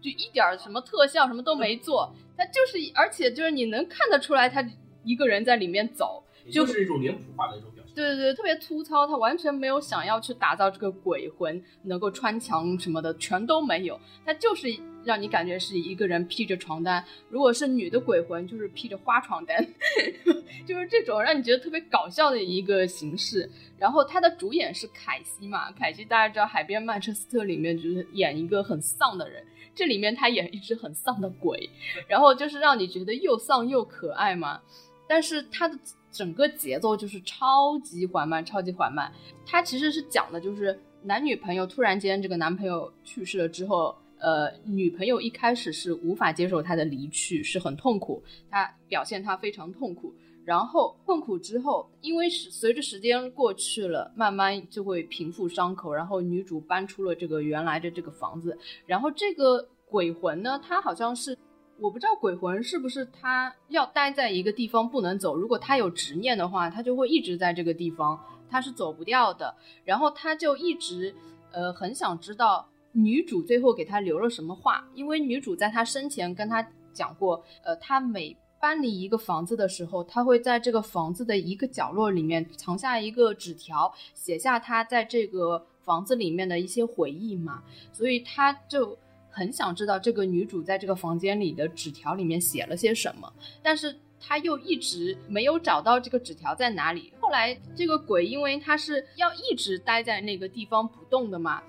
就一点什么特效什么都没做，他就是，而且就是你能看得出来他一个人在里面走，就是一种脸谱化的一种表现。对对对，特别粗糙，他完全没有想要去打造这个鬼魂能够穿墙什么的，全都没有，他就是。让你感觉是一个人披着床单，如果是女的鬼魂，就是披着花床单，(laughs) 就是这种让你觉得特别搞笑的一个形式。然后他的主演是凯西嘛，凯西大家知道《海边曼彻斯特》里面就是演一个很丧的人，这里面他演一只很丧的鬼，(laughs) 然后就是让你觉得又丧又可爱嘛。但是他的整个节奏就是超级缓慢，超级缓慢。他其实是讲的就是男女朋友突然间这个男朋友去世了之后。呃，女朋友一开始是无法接受他的离去，是很痛苦，他表现他非常痛苦。然后痛苦之后，因为是随着时间过去了，慢慢就会平复伤口。然后女主搬出了这个原来的这个房子。然后这个鬼魂呢，他好像是我不知道鬼魂是不是他要待在一个地方不能走。如果他有执念的话，他就会一直在这个地方，他是走不掉的。然后他就一直呃很想知道。女主最后给他留了什么话？因为女主在他生前跟他讲过，呃，他每搬离一个房子的时候，他会在这个房子的一个角落里面藏下一个纸条，写下他在这个房子里面的一些回忆嘛。所以他就很想知道这个女主在这个房间里的纸条里面写了些什么，但是他又一直没有找到这个纸条在哪里。后来这个鬼，因为他是要一直待在那个地方不动的嘛。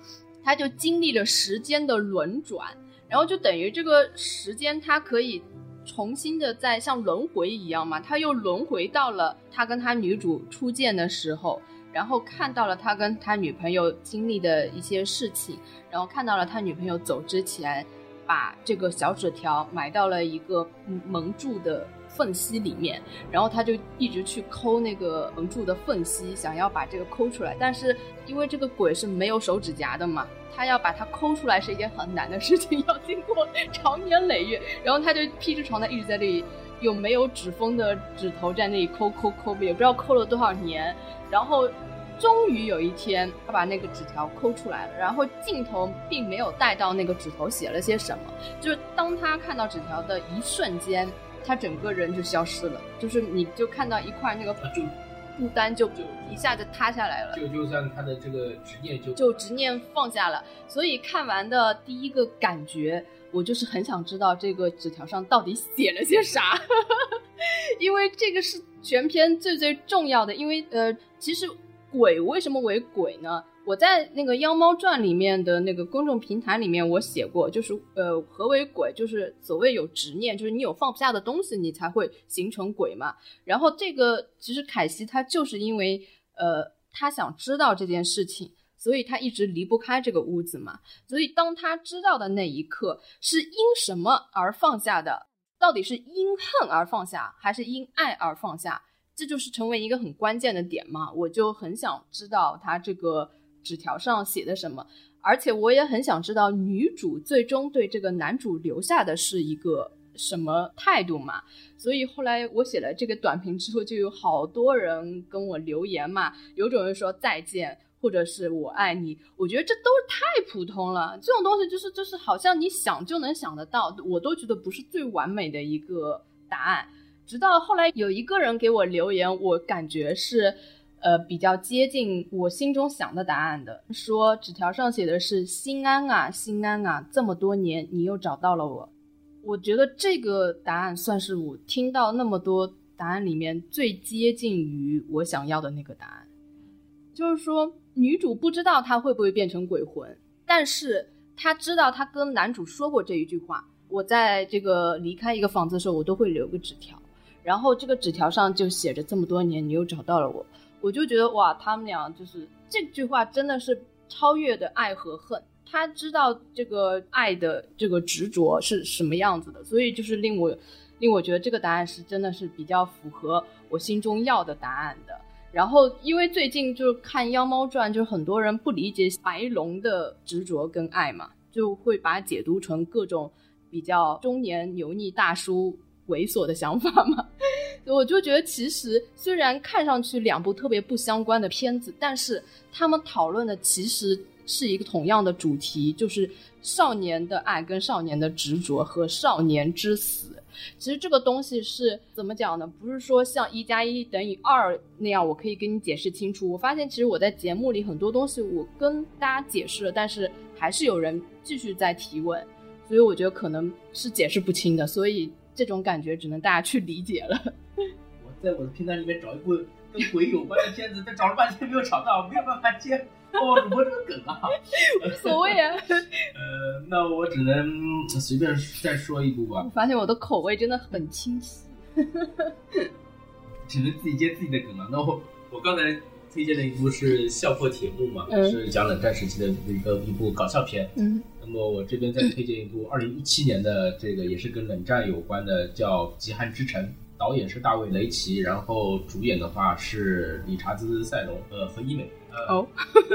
他就经历了时间的轮转，然后就等于这个时间，它可以重新的在像轮回一样嘛，他又轮回到了他跟他女主初见的时候，然后看到了他跟他女朋友经历的一些事情，然后看到了他女朋友走之前把这个小纸条埋到了一个蒙住的。缝隙里面，然后他就一直去抠那个蒙住的缝隙，想要把这个抠出来。但是因为这个鬼是没有手指甲的嘛，他要把它抠出来是一件很难的事情，(laughs) 要经过长年累月。然后他就披着床单一直在那里，用没有指缝的指头在那里抠抠抠，也不知道抠了多少年。然后终于有一天，他把那个纸条抠出来了。然后镜头并没有带到那个纸头写了些什么，就是当他看到纸条的一瞬间。他整个人就消失了，就是你就看到一块那个就布单就就一下就塌下来了，就就算他的这个执念就就执念放下了。所以看完的第一个感觉，我就是很想知道这个纸条上到底写了些啥，(laughs) 因为这个是全篇最最重要的。因为呃，其实鬼为什么为鬼呢？我在那个《妖猫传》里面的那个公众平台里面，我写过，就是呃，何为鬼？就是所谓有执念，就是你有放不下的东西，你才会形成鬼嘛。然后这个其实凯西他就是因为呃，他想知道这件事情，所以他一直离不开这个屋子嘛。所以当他知道的那一刻，是因什么而放下的？到底是因恨而放下，还是因爱而放下？这就是成为一个很关键的点嘛。我就很想知道他这个。纸条上写的什么？而且我也很想知道女主最终对这个男主留下的是一个什么态度嘛？所以后来我写了这个短评之后，就有好多人跟我留言嘛。有种人说再见，或者是我爱你。我觉得这都太普通了，这种东西就是就是好像你想就能想得到，我都觉得不是最完美的一个答案。直到后来有一个人给我留言，我感觉是。呃，比较接近我心中想的答案的，说纸条上写的是“心安啊，心安啊”，这么多年你又找到了我，我觉得这个答案算是我听到那么多答案里面最接近于我想要的那个答案。就是说，女主不知道她会不会变成鬼魂，但是她知道她跟男主说过这一句话：“我在这个离开一个房子的时候，我都会留个纸条，然后这个纸条上就写着这么多年你又找到了我。”我就觉得哇，他们俩就是这句话真的是超越的爱和恨。他知道这个爱的这个执着是什么样子的，所以就是令我令我觉得这个答案是真的是比较符合我心中要的答案的。然后因为最近就是看《妖猫传》，就是很多人不理解白龙的执着跟爱嘛，就会把解读成各种比较中年油腻大叔。猥琐的想法嘛，(laughs) 我就觉得其实虽然看上去两部特别不相关的片子，但是他们讨论的其实是一个同样的主题，就是少年的爱跟少年的执着和少年之死。其实这个东西是怎么讲呢？不是说像一加一等于二那样，我可以跟你解释清楚。我发现其实我在节目里很多东西我跟大家解释了，但是还是有人继续在提问，所以我觉得可能是解释不清的。所以这种感觉只能大家去理解了。我在我的片单里面找一部跟鬼有关的片子，但找了半天没有找到，没有办法接。哦，主播这个梗啊，无所谓啊。(laughs) 呃，那我只能随便再说一部吧。我发现我的口味真的很清晰，(laughs) 只能自己接自己的梗了。那我我刚才推荐的一部是《笑破铁幕》嘛，是讲冷战时期的一个一部搞笑片。嗯。那么我这边再推荐一部二零一七年的这个也是跟冷战有关的，叫《极寒之城》。导演是大卫雷奇，然后主演的话是理查兹塞隆呃和伊美。哦，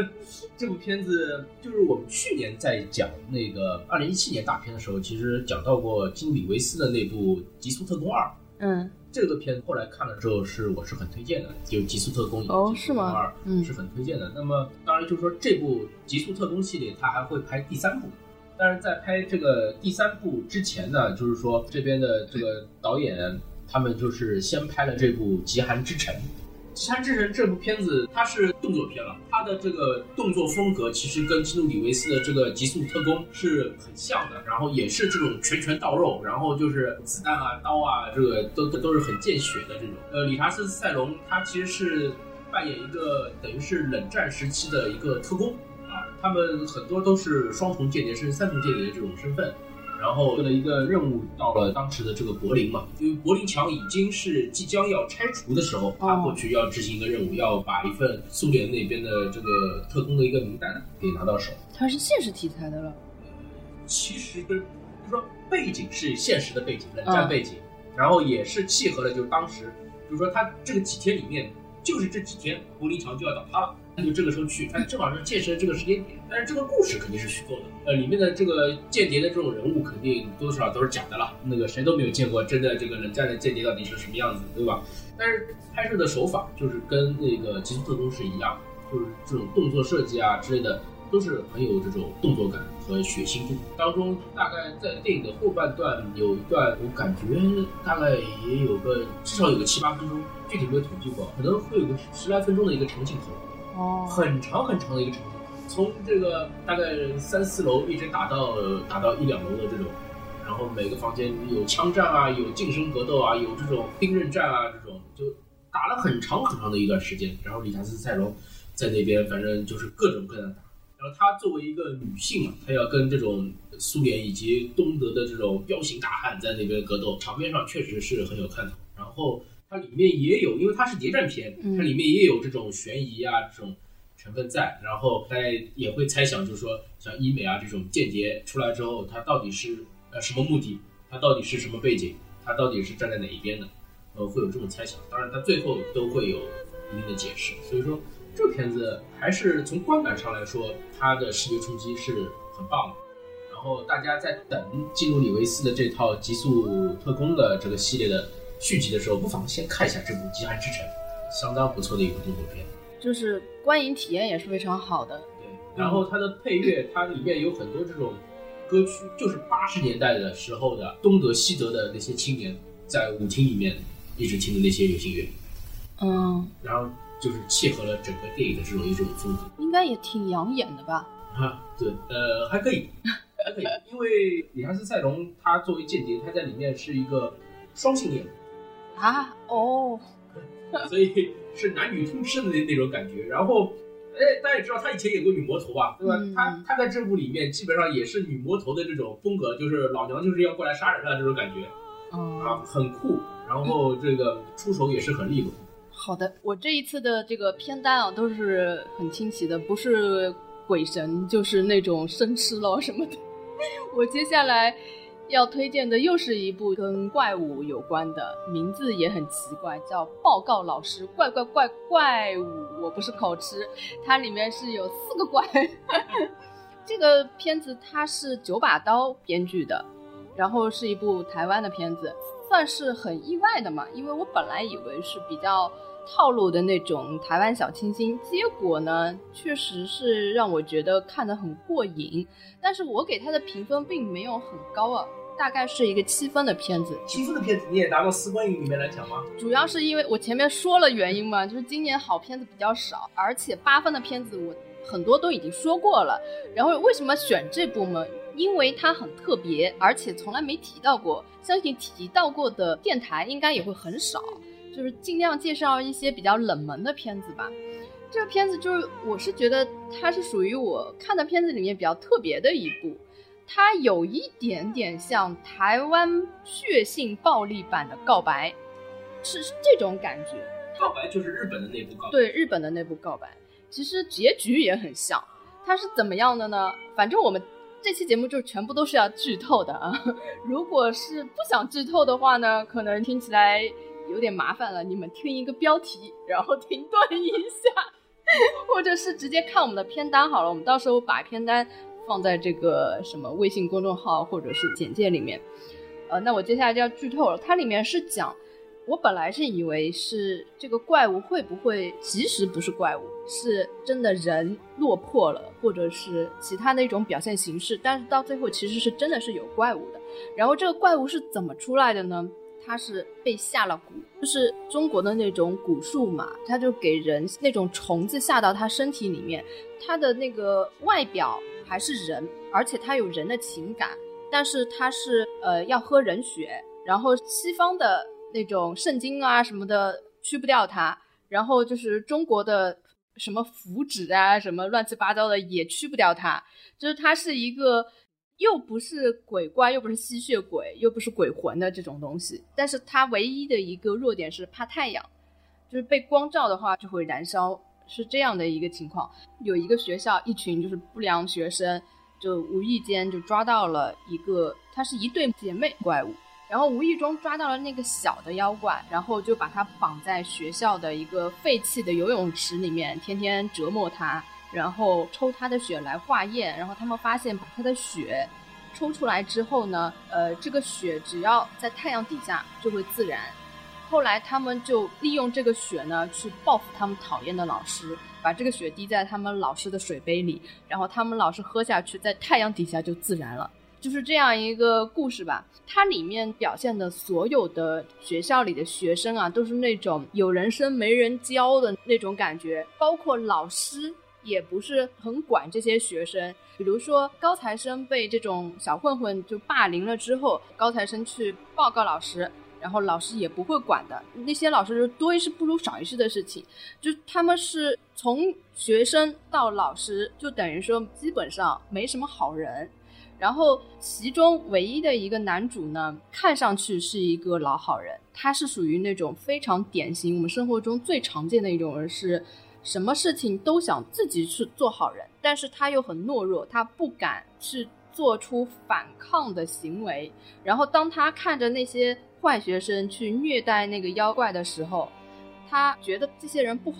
(laughs) 这部片子就是我们去年在讲那个二零一七年大片的时候，其实讲到过金里维斯的那部《极速特工二》。嗯，这个片子后来看了之后是我是很推荐的，就《极速特工》哦是吗？二嗯是很推荐的。那么当然就是说这部《极速特工》系列它还会拍第三部，但是在拍这个第三部之前呢，就是说这边的这个导演。他们就是先拍了这部《极寒之城》。《极寒之神》这部片子它是动作片了，它的这个动作风格其实跟基努里维斯的这个《极速特工》是很像的，然后也是这种拳拳到肉，然后就是子弹啊、刀啊，这个都都是很见血的这种。呃，理查斯·塞隆他其实是扮演一个等于是冷战时期的一个特工啊，他们很多都是双重间谍甚至三重间谍的这种身份。然后为了一个任务到了当时的这个柏林嘛，因为柏林墙已经是即将要拆除的时候，他过去要执行一个任务，要把一份苏联那边的这个特工的一个名单给拿到手。它是现实题材的了。其实就是说背景是现实的背景，冷战背景，然后也是契合了，就是当时，就是说他这个几天里面，就是这几天柏林墙就要倒塌了。就这个时候去，他正好是建设这个时间点，但是这个故事肯定是虚构的，呃，里面的这个间谍的这种人物肯定多多少少都是假的了，那个谁都没有见过真的这个冷战的间谍到底是什么样子，对吧？但是拍摄的手法就是跟那个《极速特工》是一样，就是这种动作设计啊之类的都是很有这种动作感和血腥度。当中大概在电影的后半段有一段，我感觉大概也有个至少有个七八分钟，具体没有统计过，可能会有个十来分钟的一个长镜头。很长很长的一个长度，从这个大概三四楼一直打到打到一两楼的这种，然后每个房间有枪战啊，有近身格斗啊，有这种兵刃战啊，这种就打了很长很长的一段时间。然后理查斯·塞隆在那边，反正就是各种各样的打。然后她作为一个女性嘛，她要跟这种苏联以及东德的这种彪形大汉在那边格斗，场面上确实是很有看头。然后。它里面也有，因为它是谍战片，它里面也有这种悬疑啊这种成分在。然后大家也会猜想，就是说像医美啊这种间谍出来之后，他到底是呃什么目的？他到底是什么背景？他到底是站在哪一边的？呃，会有这种猜想。当然，他最后都会有一定的解释。所以说，这个片子还是从观感上来说，它的视觉冲击是很棒的。然后大家在等基努里维斯的这套《极速特工》的这个系列的。续集的时候，不妨先看一下这部《极寒之城》，相当不错的一部动作片，就是观影体验也是非常好的。对，然后它的配乐，它里面有很多这种歌曲，就是八十年代的时候的东德、西德的那些青年在舞厅里面一直听的那些流行乐。嗯，然后就是契合了整个电影的这种一种风格，应该也挺养眼的吧？啊，对，呃，还可以，还可以，因为里查斯·塞隆他作为间谍，他在里面是一个双性恋。啊哦，所以是男女通吃的那那种感觉。然后，哎，大家也知道他以前演过女魔头吧，对吧？他他在这部里面基本上也是女魔头的这种风格，就是老娘就是要过来杀人的这种感觉，啊，很酷。然后这个出手也是很利落。好的，我这一次的这个片单啊都是很清奇的，不是鬼神就是那种生吃了什么的。(laughs) 我接下来。要推荐的又是一部跟怪物有关的，名字也很奇怪，叫《报告老师怪怪怪怪物》。我不是口吃，它里面是有四个怪。(laughs) 这个片子它是九把刀编剧的，然后是一部台湾的片子。算是很意外的嘛，因为我本来以为是比较套路的那种台湾小清新，结果呢，确实是让我觉得看得很过瘾。但是我给他的评分并没有很高啊，大概是一个七分的片子。七分的片子你也拿到四分影里面来讲吗？主要是因为我前面说了原因嘛，就是今年好片子比较少，而且八分的片子我很多都已经说过了。然后为什么选这部呢？因为它很特别，而且从来没提到过，相信提到过的电台应该也会很少，就是尽量介绍一些比较冷门的片子吧。这个片子就是我是觉得它是属于我看的片子里面比较特别的一部，它有一点点像台湾血性暴力版的《告白》，是这种感觉。告白就是日本的那部告白，对日本的那部《告白》，其实结局也很像。它是怎么样的呢？反正我们。这期节目就全部都是要剧透的啊！如果是不想剧透的话呢，可能听起来有点麻烦了。你们听一个标题，然后停顿一下，(laughs) 或者是直接看我们的片单好了。我们到时候把片单放在这个什么微信公众号或者是简介里面。呃，那我接下来就要剧透了。它里面是讲。我本来是以为是这个怪物会不会其实不是怪物，是真的人落魄了，或者是其他的一种表现形式。但是到最后其实是真的是有怪物的。然后这个怪物是怎么出来的呢？它是被下了蛊，就是中国的那种蛊术嘛，它就给人那种虫子下到他身体里面，它的那个外表还是人，而且它有人的情感，但是它是呃要喝人血，然后西方的。那种圣经啊什么的去不掉它，然后就是中国的什么符纸啊什么乱七八糟的也去不掉它，就是它是一个又不是鬼怪又不是吸血鬼又不是鬼魂的这种东西，但是它唯一的一个弱点是怕太阳，就是被光照的话就会燃烧，是这样的一个情况。有一个学校一群就是不良学生就无意间就抓到了一个，它是一对姐妹怪物。然后无意中抓到了那个小的妖怪，然后就把它绑在学校的一个废弃的游泳池里面，天天折磨它，然后抽它的血来化验。然后他们发现，把它的血抽出来之后呢，呃，这个血只要在太阳底下就会自燃。后来他们就利用这个血呢，去报复他们讨厌的老师，把这个血滴在他们老师的水杯里，然后他们老师喝下去，在太阳底下就自燃了。就是这样一个故事吧，它里面表现的所有的学校里的学生啊，都是那种有人生没人教的那种感觉，包括老师也不是很管这些学生。比如说高材生被这种小混混就霸凌了之后，高材生去报告老师，然后老师也不会管的。那些老师就多一事不如少一事的事情，就他们是从学生到老师，就等于说基本上没什么好人。然后其中唯一的一个男主呢，看上去是一个老好人，他是属于那种非常典型我们生活中最常见的一种人，是什么事情都想自己去做好人，但是他又很懦弱，他不敢去做出反抗的行为。然后当他看着那些坏学生去虐待那个妖怪的时候，他觉得这些人不好。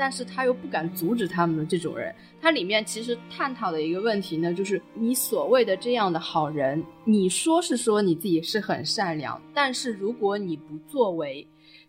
但是他又不敢阻止他们的这种人，他里面其实探讨的一个问题呢，就是你所谓的这样的好人，你说是说你自己是很善良，但是如果你不作为，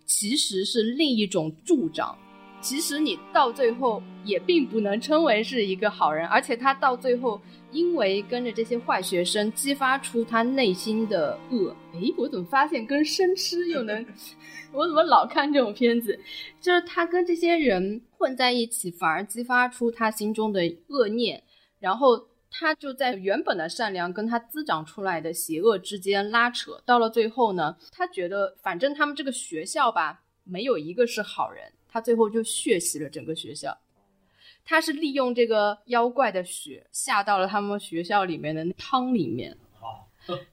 其实是另一种助长，其实你到最后也并不能称为是一个好人，而且他到最后因为跟着这些坏学生，激发出他内心的恶。诶，我怎么发现跟生吃又能？(laughs) 我怎么老看这种片子？就是他跟这些人混在一起，反而激发出他心中的恶念，然后他就在原本的善良跟他滋长出来的邪恶之间拉扯。到了最后呢，他觉得反正他们这个学校吧，没有一个是好人，他最后就血洗了整个学校。他是利用这个妖怪的血下到了他们学校里面的汤里面，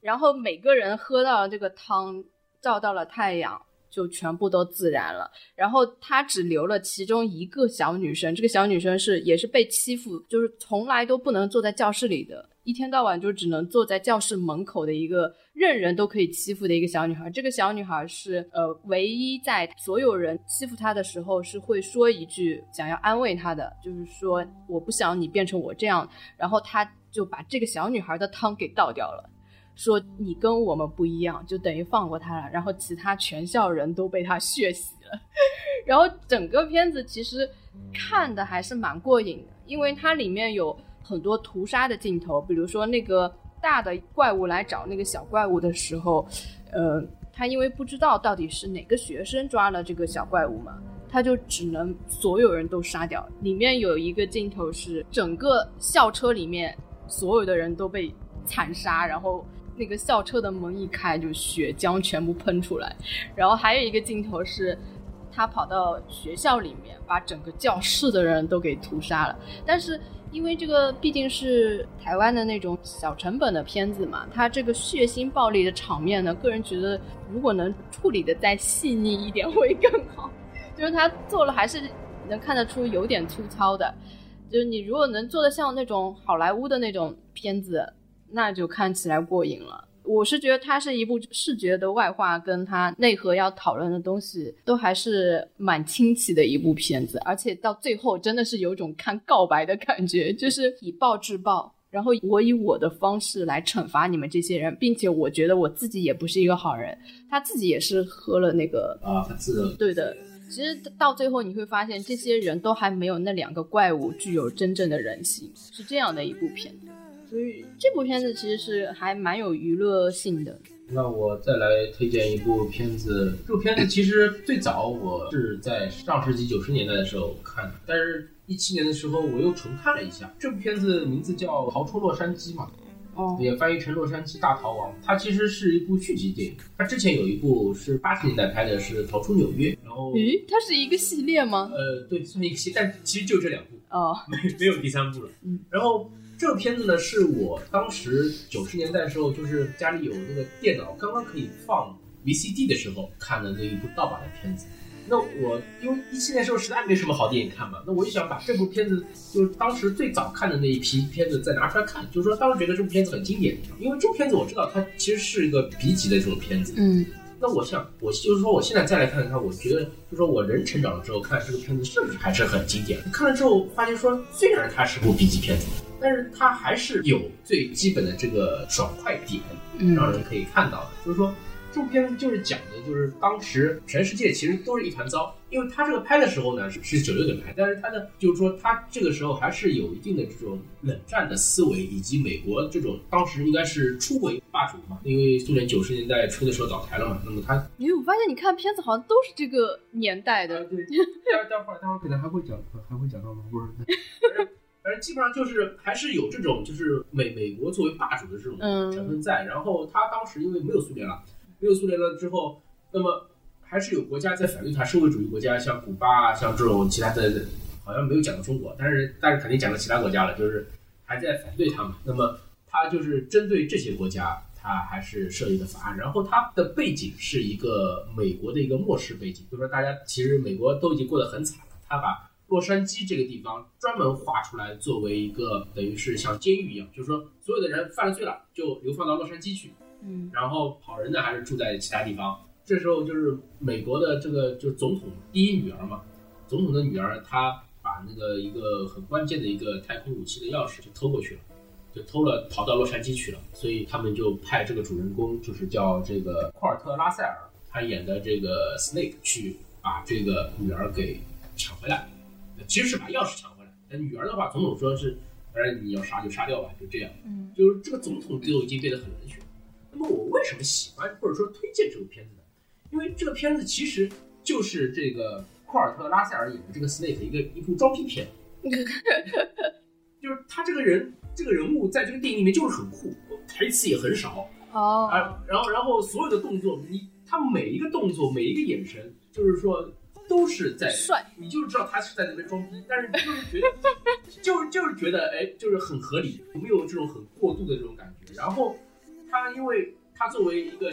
然后每个人喝到了这个汤，照到了太阳。就全部都自燃了，然后他只留了其中一个小女生，这个小女生是也是被欺负，就是从来都不能坐在教室里的，一天到晚就只能坐在教室门口的一个任人都可以欺负的一个小女孩。这个小女孩是呃唯一在所有人欺负她的时候是会说一句想要安慰她的，就是说我不想你变成我这样，然后他就把这个小女孩的汤给倒掉了。说你跟我们不一样，就等于放过他了。然后其他全校人都被他血洗了。(laughs) 然后整个片子其实看的还是蛮过瘾的，因为它里面有很多屠杀的镜头，比如说那个大的怪物来找那个小怪物的时候，呃，他因为不知道到底是哪个学生抓了这个小怪物嘛，他就只能所有人都杀掉。里面有一个镜头是整个校车里面所有的人都被惨杀，然后那个校车的门一开，就血浆全部喷出来。然后还有一个镜头是。他跑到学校里面，把整个教室的人都给屠杀了。但是因为这个毕竟是台湾的那种小成本的片子嘛，他这个血腥暴力的场面呢，个人觉得如果能处理的再细腻一点会更好。就是他做了还是能看得出有点粗糙的。就是你如果能做的像那种好莱坞的那种片子，那就看起来过瘾了。我是觉得它是一部视觉的外化，跟它内核要讨论的东西都还是蛮清奇的一部片子，而且到最后真的是有种看告白的感觉，就是以暴制暴，然后我以我的方式来惩罚你们这些人，并且我觉得我自己也不是一个好人，他自己也是喝了那个啊，对的，其实到最后你会发现，这些人都还没有那两个怪物具有真正的人性，是这样的一部片子。所以这部片子其实是还蛮有娱乐性的。那我再来推荐一部片子。这部片子其实最早我是在上世纪九十年代的时候看的，但是一七年的时候我又重看了一下。这部片子名字叫《逃出洛杉矶》嘛，哦，也翻译成《洛杉矶大逃亡》。它其实是一部续集电影。它之前有一部是八十年代拍的，是《逃出纽约》。然后，咦，它是一个系列吗？呃，对，算一个系，但其实就这两部哦，没没有第三部了。嗯，然后。这个片子呢，是我当时九十年代的时候，就是家里有那个电脑，刚刚可以放 VCD 的时候看的那一部盗版的片子。那我因为一七年时候实在没什么好电影看嘛，那我就想把这部片子，就是当时最早看的那一批片子再拿出来看。就是说，当时觉得这部片子很经典，因为这部片子我知道它其实是一个 B 级的这种片子。嗯。那我想，我就是说，我现在再来看看，我觉得，就是说我人成长了之后看这个片子，是不是还是很经典？看了之后发现说，虽然它是部 B 级片子。但是它还是有最基本的这个爽快点，让人可以看到的。就是说，这部片子就是讲的，就是当时全世界其实都是一团糟。因为他这个拍的时候呢是是九六年拍，但是他的就是说他这个时候还是有一定的这种冷战的思维，以及美国这种当时应该是初为霸主嘛。因为苏联九十年代初的时候倒台了嘛，那么他，哎，我发现你看片子好像都是这个年代的。(laughs) 对，待待会儿待会儿可能还会讲，还会讲到吗？不是。反正基本上就是还是有这种就是美美国作为霸主的这种成分在，然后他当时因为没有苏联了，没有苏联了之后，那么还是有国家在反对他，社会主义国家像古巴啊，像这种其他的，好像没有讲到中国，但是但是肯定讲到其他国家了，就是还在反对他们。那么他就是针对这些国家，他还是设立的法案，然后他的背景是一个美国的一个末世背景，就是说大家其实美国都已经过得很惨了，他把。洛杉矶这个地方专门划出来作为一个等于是像监狱一样，就是说所有的人犯了罪了就流放到洛杉矶去，嗯，然后好人呢还是住在其他地方。这时候就是美国的这个就是总统第一女儿嘛，总统的女儿她把那个一个很关键的一个太空武器的钥匙就偷过去了，就偷了逃到洛杉矶去了。所以他们就派这个主人公就是叫这个库尔特拉塞尔，他演的这个 Snake 去把这个女儿给抢回来。其实是把钥匙抢回来。但女儿的话，总统说是，反正你要杀就杀掉吧，就这样。嗯，就是这个总统都已经变得很冷血。那么我为什么喜欢或者说推荐这部片子呢？因为这个片子其实就是这个库尔特拉塞尔演的这个 Snake 一个一部装逼片。(laughs) 就是他这个人这个人物在这个电影里面就是很酷，台词也很少。哦。啊，然后然后所有的动作，你他每一个动作每一个眼神，就是说。都是在帅，你就是知道他是在那边装逼，但是就是觉得，(laughs) 就是就是觉得，哎，就是很合理，没有这种很过度的这种感觉。然后他，因为他作为一个。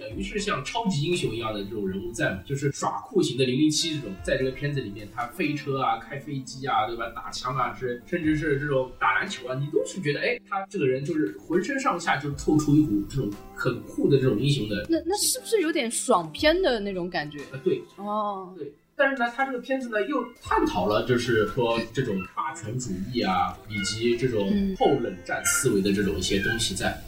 等于是像超级英雄一样的这种人物在嘛，就是耍酷型的零零七这种，在这个片子里面，他飞车啊、开飞机啊，对吧？打枪啊，是甚至是这种打篮球啊，你都是觉得，哎，他这个人就是浑身上下就透出一股这种很酷的这种英雄的。那那是不是有点爽片的那种感觉？啊，对，哦，对。但是呢，他这个片子呢又探讨了，就是说这种霸权主义啊，以及这种后冷战思维的这种一些东西在。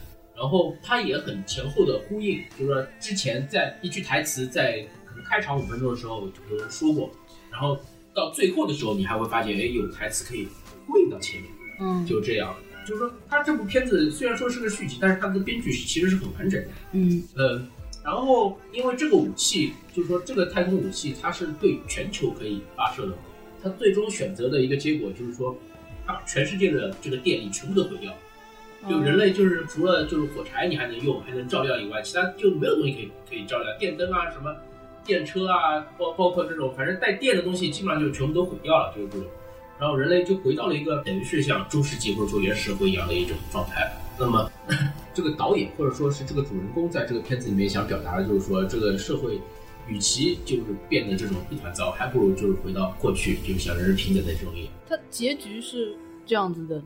然然后它也很前后的呼应，就是说之前在一句台词在可能开场五分钟的时候有人说过，然后到最后的时候你还会发现，哎，有台词可以呼应到前面，嗯就这样。就是说，它这部片子虽然说是个续集，但是它的编剧其实是很完整的。嗯呃，然后因为这个武器，就是说这个太空武器它是对全球可以发射的，它最终选择的一个结果就是说，它把全世界的这个电力全部都毁掉。就人类就是除了就是火柴你还能用，还能照亮以外，其他就没有东西可以可以照亮，电灯啊什么电车啊，包包括这种反正带电的东西，基本上就全部都毁掉了，就是这种。然后人类就回到了一个等于是像中世纪或者说原始社会一样的一种状态。那么 (laughs) 这个导演或者说是这个主人公在这个片子里面想表达的就是说，这个社会与其就是变得这种一团糟，还不如就是回到过去，就是像人人平等的这种一样。它结局是这样子的，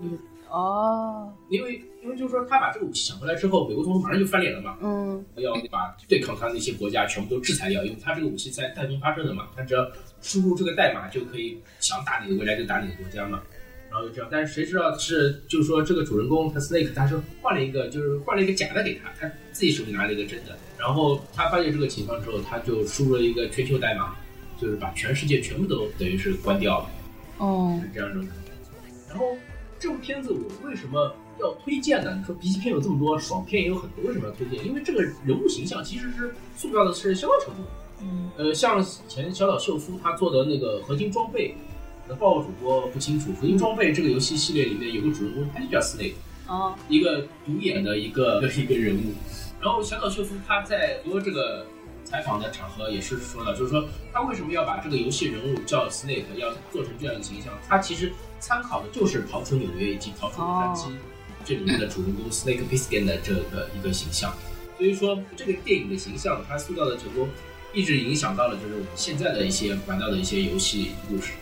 一个哦，因为因为就是说他把这个武器抢回来之后，美国总统马上就翻脸了嘛，嗯要把对抗他的那些国家全部都制裁掉，因为他这个武器在太平发射的嘛，他只要输入这个代码就可以想打哪个国家就打哪个国家嘛，然后就这样。但是谁知道是就是说这个主人公他 Snake 他是换了一个就是换了一个假的给他，他自己手里拿了一个真的，然后他发现这个情况之后，他就输入了一个全球代码，就是把全世界全部都等于是关掉了。哦是这样一种感觉。然后这部片子我为什么要推荐呢？你说 B 级片有这么多，爽片也有很多，为什么要推荐？因为这个人物形象其实是塑造的是相当成功。嗯呃，像以前小岛秀夫他做的那个合金装备，那，报告主播不清楚。合金装备这个游戏系列里面有个主人公，他就叫 Snake，哦一个独眼的一个一个人物。然后小岛秀夫他在很多这个采访的场合也是说了，就是说他为什么要把这个游戏人物叫 Snake，要做成这样的形象？他其实参考的就是《逃出纽约》以及《逃出洛杉矶》这里面的主人公 Snake Plissken 的这个一个形象。所以说这个电影的形象，它塑造的成功，一直影响到了就是我们现在的一些玩到的一些游戏故事。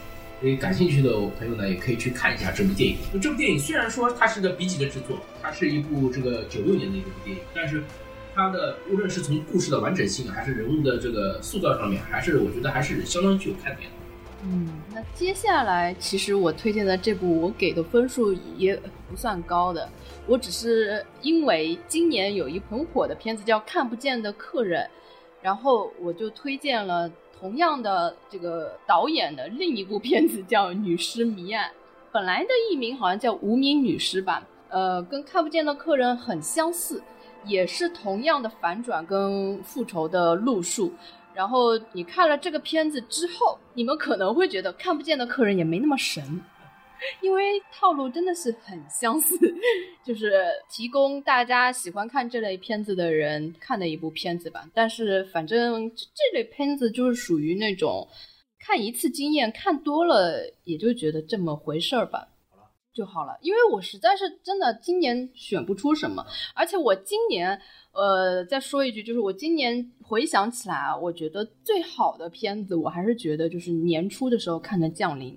所以感兴趣的朋友呢，也可以去看一下这部电影。这部电影虽然说它是个 B 级的制作，它是一部这个九六年的一部电影，但是它的无论是从故事的完整性，还是人物的这个塑造上面，还是我觉得还是相当具有看点的。嗯，那接下来其实我推荐的这部，我给的分数也不算高的，我只是因为今年有一很火的片子叫《看不见的客人》，然后我就推荐了同样的这个导演的另一部片子叫《女尸谜案》，本来的译名好像叫《无名女尸》吧，呃，跟《看不见的客人》很相似，也是同样的反转跟复仇的路数。然后你看了这个片子之后，你们可能会觉得看不见的客人也没那么神，(laughs) 因为套路真的是很相似，(laughs) 就是提供大家喜欢看这类片子的人看的一部片子吧。但是反正这这类片子就是属于那种看一次经验，看多了也就觉得这么回事儿吧。就好了，因为我实在是真的今年选不出什么，而且我今年，呃，再说一句，就是我今年回想起来啊，我觉得最好的片子，我还是觉得就是年初的时候看的《降临》，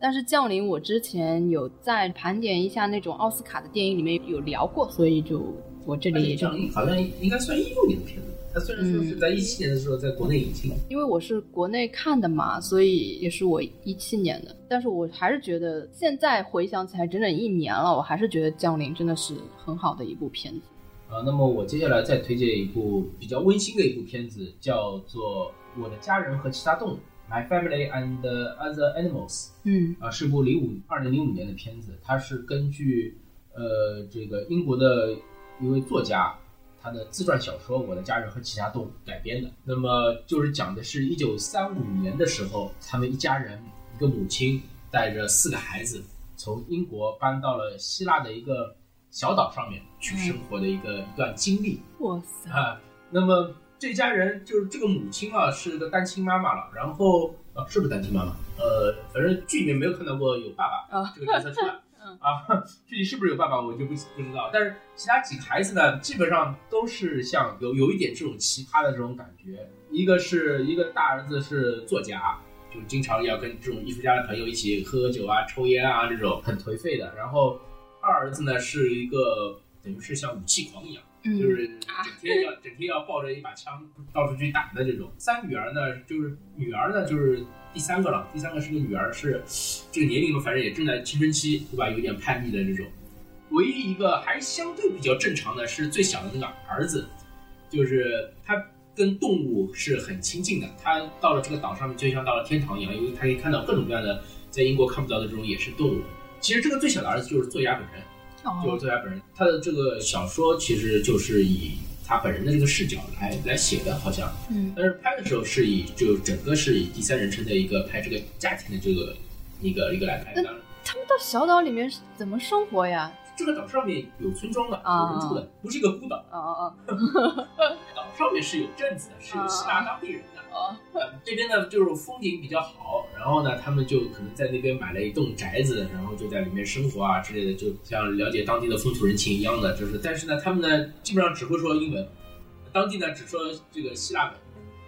但是《降临》我之前有在盘点一下那种奥斯卡的电影里面有聊过，所以就我这里也就降临好像应该算一六年的片子，它虽然说是在一七年的时候在国内引进，因为我是国内看的嘛，所以也是我一七年的，但是我还是觉得现在回想起来整整一年了，我还是觉得《降临》真的是很好的一部片子。啊，那么我接下来再推荐一部比较温馨的一部片子，叫做《我的家人和其他动物》（My Family and Other Animals）。嗯啊，是部零五二零零五年的片子，它是根据呃这个英国的一位作家他的自传小说《我的家人和其他动物》改编的。那么就是讲的是一九三五年的时候，他们一家人，一个母亲带着四个孩子，从英国搬到了希腊的一个小岛上面去生活的一个、一段经历。哇塞，啊，那么这家人就是这个母亲啊，是个单亲妈妈了，然后啊，是不是单亲妈妈？呃，反正剧里面没有看到过有爸爸啊这个角色出来。(laughs) 嗯啊，(laughs) 具体是不是有爸爸我就不不知道，但是其他几个孩子呢，基本上都是像有有一点这种奇葩的这种感觉。一个是一个大儿子是作家，就经常要跟这种艺术家的朋友一起喝喝酒啊、抽烟啊这种很颓废的。然后二儿子呢是一个等于是像武器狂一样。嗯，就是整天要整天要抱着一把枪到处去打的这种。三女儿呢，就是女儿呢，就是第三个了。第三个是个女儿，是这个年龄嘛，反正也正在青春期，对吧？有点叛逆的这种。唯一一个还相对比较正常的是最小的那个儿子，就是他跟动物是很亲近的。他到了这个岛上面，就像到了天堂一样，因为他可以看到各种各样的在英国看不到的这种野生动物。其实这个最小的儿子就是作家本人，就是作家本人。他的这个小说其实就是以他本人的这个视角来来写的，好像。嗯。但是拍的时候是以就整个是以第三人称的一个拍这个家庭的这个一个一个来拍的。他们到小岛里面怎么生活呀？这个岛上面有村庄的，有人住的，不是一个孤岛。哦哦哦！岛上面是有镇子的，是有希腊当地人的。啊，这边呢就是风景比较好，然后呢他们就可能在那边买了一栋宅子，然后就在里面生活啊之类的，就像了解当地的风土人情一样的。就是，但是呢他们呢基本上只会说英文，当地呢只说这个希腊文，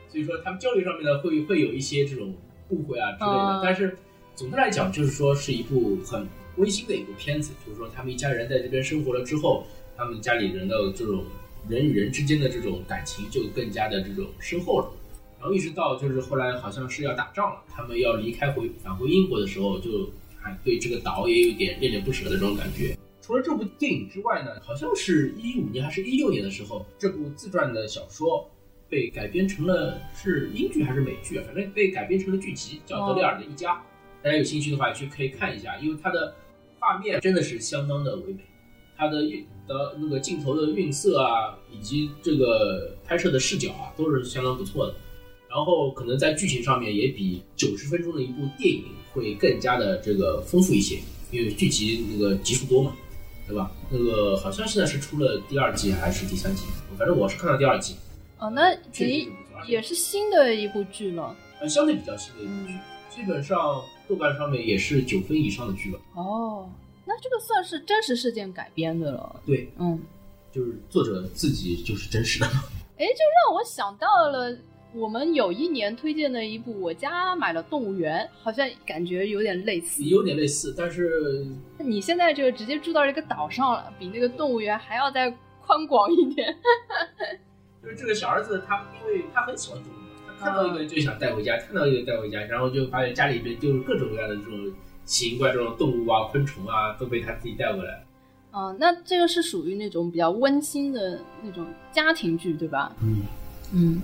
所以说他们交流上面呢会会有一些这种误会啊之类的。但是总的来讲，就是说是一部很。温馨的一部片子，就是说他们一家人在这边生活了之后，他们家里人的这种人与人之间的这种感情就更加的这种深厚了。然后一直到就是后来好像是要打仗了，他们要离开回返回英国的时候，就还对这个岛也有点恋恋不舍的这种感觉。除了这部电影之外呢，好像是一五年还是一六年的时候，这部自传的小说被改编成了是英剧还是美剧啊？反正被改编成了剧集，叫《德里尔的一家》。大家有兴趣的话去可以看一下，因为它的。画面真的是相当的唯美，它的运的那个镜头的运色啊，以及这个拍摄的视角啊，都是相当不错的。然后可能在剧情上面也比九十分钟的一部电影会更加的这个丰富一些，因为剧集那个集数多嘛，对吧？那个好像现在是出了第二季还是第三季，反正我是看到第二季。哦，那也也是新的一部剧了，呃，相对比较新的一部剧，基本上。豆瓣上面也是九分以上的剧吧哦，那这个算是真实事件改编的了。对，嗯，就是作者自己就是真实的。哎，就让我想到了我们有一年推荐的一部《我家买了动物园》，好像感觉有点类似，有点类似。但是你现在就直接住到这个岛上了，比那个动物园还要再宽广一点。(laughs) 就是这个小儿子，他因为他很喜欢动物。他看到一个就想带回家，看到一个带回家，然后就发现家里边就是各种各样的这种奇形怪状的动物啊、昆虫啊，都被他自己带回来。哦，那这个是属于那种比较温馨的那种家庭剧，对吧？嗯嗯。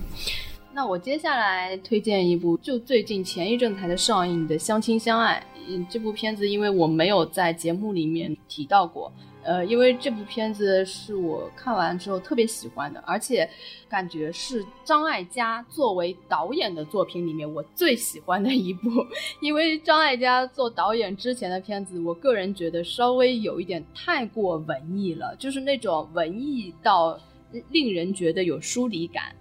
那我接下来推荐一部，就最近前一阵才的上映的《相亲相爱》。嗯，这部片子因为我没有在节目里面提到过。呃，因为这部片子是我看完之后特别喜欢的，而且感觉是张艾嘉作为导演的作品里面我最喜欢的一部。(laughs) 因为张艾嘉做导演之前的片子，我个人觉得稍微有一点太过文艺了，就是那种文艺到令人觉得有疏离感。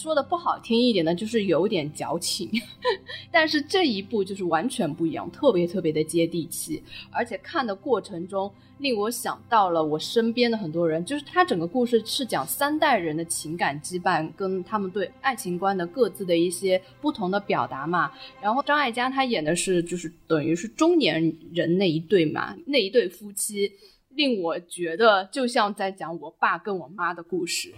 说的不好听一点呢，就是有点矫情，(laughs) 但是这一部就是完全不一样，特别特别的接地气，而且看的过程中令我想到了我身边的很多人，就是他整个故事是讲三代人的情感羁绊跟他们对爱情观的各自的一些不同的表达嘛。然后张艾嘉他演的是就是等于是中年人那一对嘛，那一对夫妻令我觉得就像在讲我爸跟我妈的故事，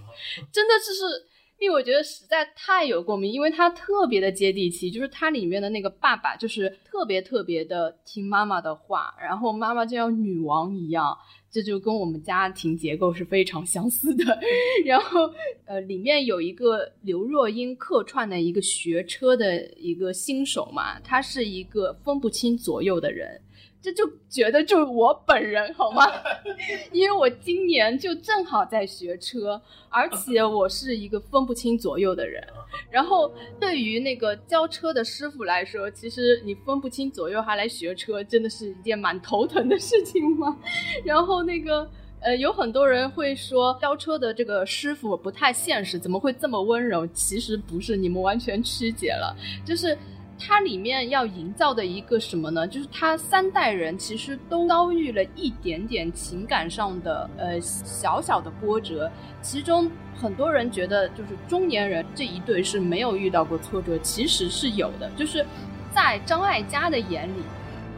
真的就是。因为我觉得实在太有共鸣，因为他特别的接地气，就是他里面的那个爸爸，就是特别特别的听妈妈的话，然后妈妈就像女王一样，这就跟我们家庭结构是非常相似的。(laughs) 然后，呃，里面有一个刘若英客串的一个学车的一个新手嘛，他是一个分不清左右的人。这就觉得就是我本人好吗？(laughs) 因为我今年就正好在学车，而且我是一个分不清左右的人。然后对于那个教车的师傅来说，其实你分不清左右还来学车，真的是一件蛮头疼的事情嘛。(laughs) 然后那个呃，有很多人会说教车的这个师傅不太现实，怎么会这么温柔？其实不是，你们完全曲解了，就是。它里面要营造的一个什么呢？就是他三代人其实都遭遇了一点点情感上的呃小小的波折，其中很多人觉得就是中年人这一对是没有遇到过挫折，其实是有的。就是在张艾嘉的眼里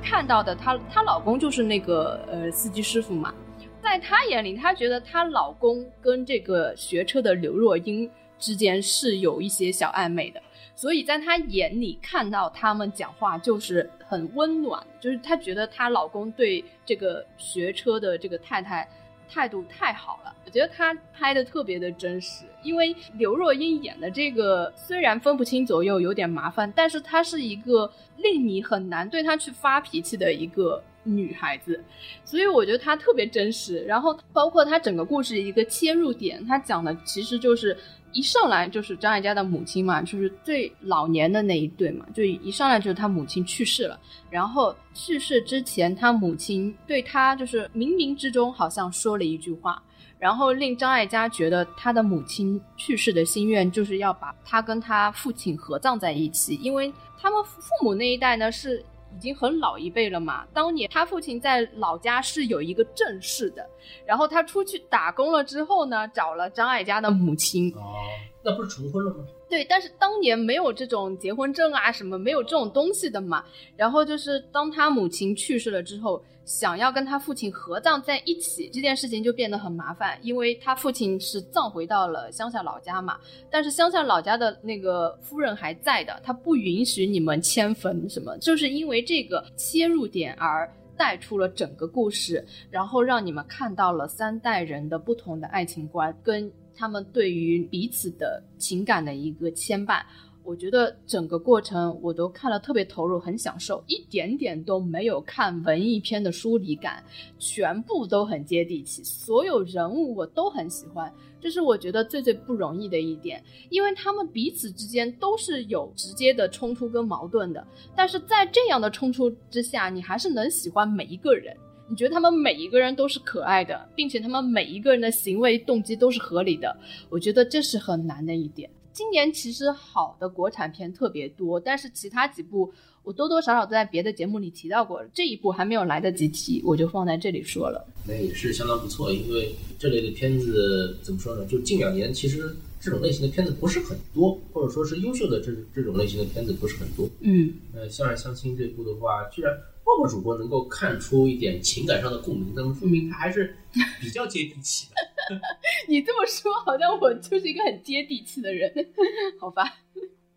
看到的，她她老公就是那个呃司机师傅嘛，在她眼里，她觉得她老公跟这个学车的刘若英之间是有一些小暧昧的。所以在她眼里看到他们讲话就是很温暖，就是她觉得她老公对这个学车的这个太太态度太好了。我觉得她拍的特别的真实，因为刘若英演的这个虽然分不清左右，有点麻烦，但是她是一个令你很难对她去发脾气的一个。女孩子，所以我觉得她特别真实。然后包括她整个故事一个切入点，她讲的其实就是一上来就是张艾嘉的母亲嘛，就是最老年的那一对嘛，就一上来就是他母亲去世了。然后去世之前，她母亲对她就是冥冥之中好像说了一句话，然后令张艾嘉觉得他的母亲去世的心愿就是要把他跟他父亲合葬在一起，因为他们父母那一代呢是。已经很老一辈了嘛。当年他父亲在老家是有一个正室的，然后他出去打工了之后呢，找了张艾嘉的母亲。哦，那不是重婚了吗？对，但是当年没有这种结婚证啊，什么没有这种东西的嘛。然后就是当他母亲去世了之后。想要跟他父亲合葬在一起这件事情就变得很麻烦，因为他父亲是葬回到了乡下老家嘛，但是乡下老家的那个夫人还在的，他不允许你们迁坟什么，就是因为这个切入点而带出了整个故事，然后让你们看到了三代人的不同的爱情观跟他们对于彼此的情感的一个牵绊。我觉得整个过程我都看了特别投入，很享受，一点点都没有看文艺片的疏离感，全部都很接地气，所有人物我都很喜欢，这是我觉得最最不容易的一点，因为他们彼此之间都是有直接的冲突跟矛盾的，但是在这样的冲突之下，你还是能喜欢每一个人，你觉得他们每一个人都是可爱的，并且他们每一个人的行为动机都是合理的，我觉得这是很难的一点。今年其实好的国产片特别多，但是其他几部我多多少少都在别的节目里提到过，这一部还没有来得及提，我就放在这里说了。那也是相当不错，因为这类的片子怎么说呢？就近两年其实这种类型的片子不是很多，或者说是优秀的这这种类型的片子不是很多。嗯，呃，相爱相亲这部的话，居然默默主播能够看出一点情感上的共鸣，那么说明他还是 (laughs) 比较接地气的。(laughs) 你这么说，好像我就是一个很接地气的人，(laughs) 好吧？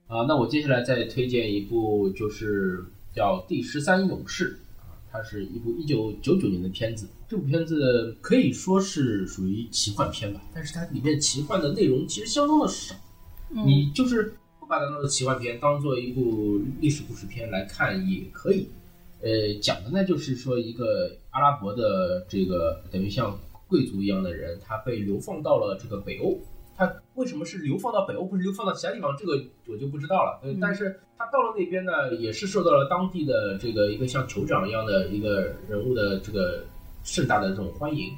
啊，那我接下来再推荐一部，就是叫《第十三勇士》啊，它是一部一九九九年的片子。这部片子可以说是属于奇幻片吧，但是它里面奇幻的内容其实相当的少。你就是不把它当做奇幻片，当做一部历史故事片来看也可以。呃，讲的呢就是说一个阿拉伯的这个等于像。贵族一样的人，他被流放到了这个北欧。他为什么是流放到北欧，不是流放到其他地方？这个我就不知道了。呃，但是他到了那边呢，也是受到了当地的这个一个像酋长一样的一个人物的这个盛大的这种欢迎，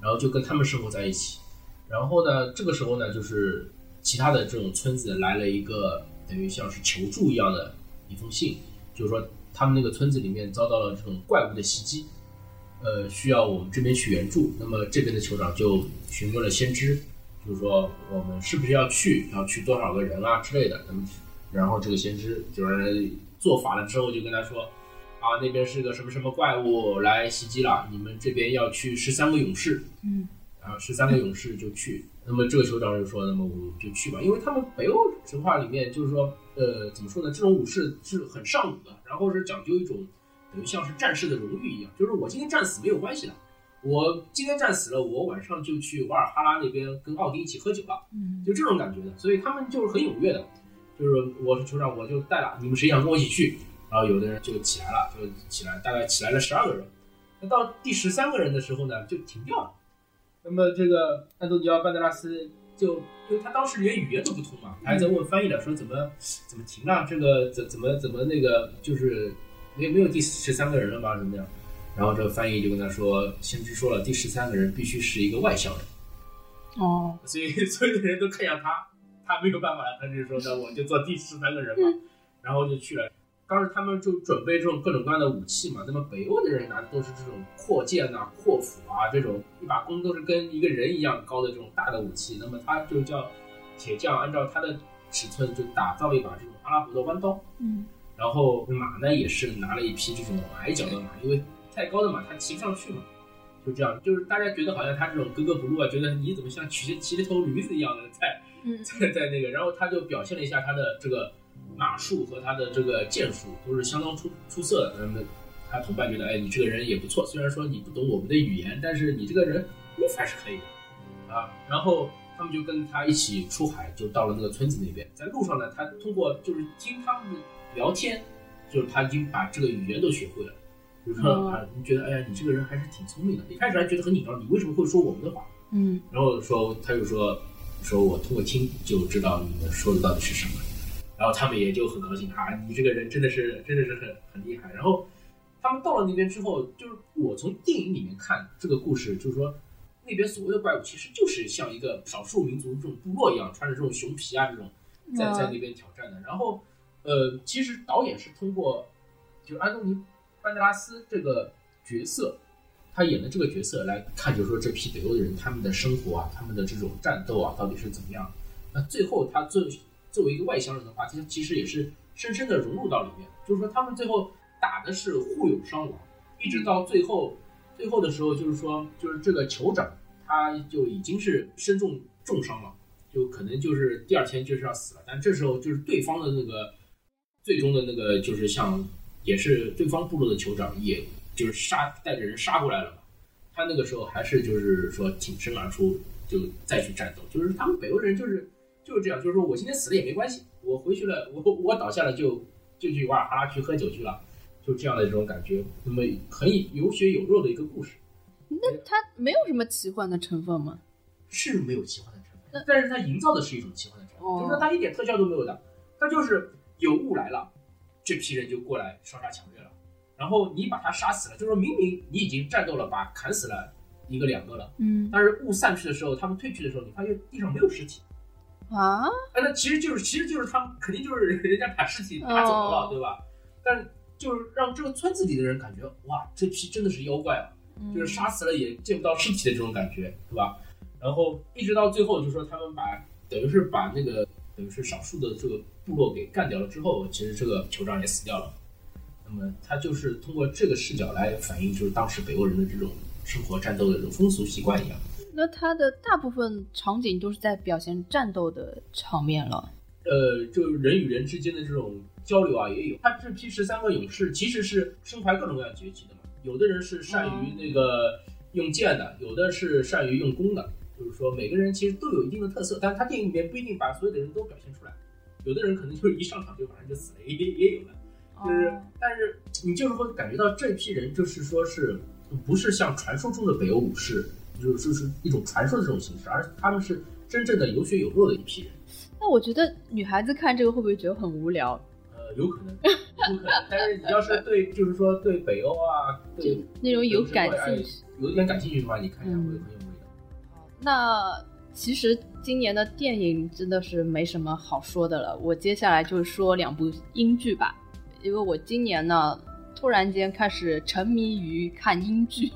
然后就跟他们生活在一起。然后呢，这个时候呢，就是其他的这种村子来了一个等于像是求助一样的一封信，就是说他们那个村子里面遭到了这种怪物的袭击。呃，需要我们这边去援助，那么这边的酋长就询问了先知，就是说我们是不是要去，要去多少个人啊之类的。那么，然后这个先知就是做法了之后，就跟他说，啊，那边是个什么什么怪物来袭击了，你们这边要去十三个勇士，嗯，然后十三个勇士就去。那么这个酋长就说，那么我们就去吧，因为他们北欧神话里面就是说，呃，怎么说呢，这种武士是很尚武的，然后是讲究一种。等于像是战士的荣誉一样，就是我今天战死没有关系的，我今天战死了，我晚上就去瓦尔哈拉那边跟奥丁一起喝酒了，嗯，就这种感觉的，所以他们就是很踊跃的，就是我是酋长，我就带了，你们谁想跟我一起去？然后有的人就起来了，就起来，大概起来了十二个人，那到第十三个人的时候呢，就停掉了。那么这个安东尼奥·班德拉斯就，因为他当时连语言都不通嘛，他还在问翻译呢，说怎么怎么停啊？这个怎怎么怎么那个就是。没没有第十三个人了吗？怎么样？然后这个翻译就跟他说：“先知说了，第十三个人必须是一个外乡人。”哦，所以 (laughs) 所有的人都看向他，他没有办法了，他就说：“那我就做第十三个人吧。”然后就去了。当时他们就准备这种各种各样的武器嘛。那么北欧的人拿的都是这种阔剑呐、阔斧啊，这种一把弓都是跟一个人一样高的这种大的武器。那么他就叫铁匠按照他的尺寸就打造了一把这种阿拉伯的弯刀。嗯。然后马呢也是拿了一匹这种矮脚的马，因为太高的马他骑不上去嘛，就这样，就是大家觉得好像他这种格格不入啊，觉得你怎么像骑骑着头驴子一样的在在在那个，然后他就表现了一下他的这个马术和他的这个剑术都是相当出出色的。那么他同伴觉得，哎，你这个人也不错，虽然说你不懂我们的语言，但是你这个人功夫还是可以的啊。然后他们就跟他一起出海，就到了那个村子那边。在路上呢，他通过就是听他们聊天，就是他已经把这个语言都学会了。就是说啊，你觉得，哎呀，你这个人还是挺聪明的。一开始还觉得很紧张，你为什么会说我们的话？嗯，然后说，他就说，说我通过听就知道你们说的到底是什么。然后他们也就很高兴啊，你这个人真的是真的是很很厉害。然后他们到了那边之后，就是我从电影里面看这个故事，就是说那边所谓的怪物其实就是像一个少数民族这种部落一样，穿着这种熊皮啊这种，在在那边挑战的。然后呃，其实导演是通过就是安东尼。班德拉斯这个角色，他演的这个角色来看，就是说这批北欧的人，他们的生活啊，他们的这种战斗啊，到底是怎么样？那最后他作作为一个外乡人的话，其实其实也是深深的融入到里面。就是说，他们最后打的是互有伤亡，一直到最后，最后的时候，就是说，就是这个酋长他就已经是身中重伤了，就可能就是第二天就是要死了。但这时候就是对方的那个最终的那个，就是像。也是对方部落的酋长，也就是杀带着人杀过来了嘛。他那个时候还是就是说挺身而出，就再去战斗。就是他们北欧人就是就是这样，就是说我今天死了也没关系，我回去了，我我倒下了就就去瓦尔哈拉去喝酒去了，就这样的这种感觉。那么很有血有肉的一个故事。那它没有什么奇幻的成分吗？是没有奇幻的成分，但是它营造的是一种奇幻的成分，就是说它一点特效都没有的，它就是有雾来了。这批人就过来烧杀抢掠了，然后你把他杀死了，就说明明你已经战斗了，把砍死了一个两个了，嗯，但是雾散去的时候，他们退去的时候，你发现地上没有尸体，啊，那其实就是其实就是他们肯定就是 (laughs) 人家把尸体拿走了，对吧？但就是让这个村子里的人感觉，哇，这批真的是妖怪啊，就是杀死了也见不到尸体的这种感觉，对吧？然后一直到最后，就说他们把等于是把那个。等于是少数的这个部落给干掉了之后，其实这个酋长也死掉了。那么他就是通过这个视角来反映，就是当时北欧人的这种生活、战斗的这种风俗习惯一样。那他的大部分场景都是在表现战斗的场面了。呃，就人与人之间的这种交流啊，也有。他这批十三个勇士其实是身怀各种各样绝技的嘛，有的人是善于那个用剑的，有的是善于用弓的。就是说，每个人其实都有一定的特色，但是他电影里面不一定把所有的人都表现出来。有的人可能就是一上场就马上就死了，也也有的。就是，但是你就是会感觉到这批人，就是说是不是像传说中的北欧武士，就是就是一种传说的这种形式，而他们是真正的有血有肉的一批人。那我觉得女孩子看这个会不会觉得很无聊？呃，有可能，(laughs) 有可能。但是你要是对，就是说对北欧啊，对那种有感兴趣，有一点感兴趣的话，你看一下会很有味道。那其实今年的电影真的是没什么好说的了。我接下来就说两部英剧吧，因为我今年呢突然间开始沉迷于看英剧。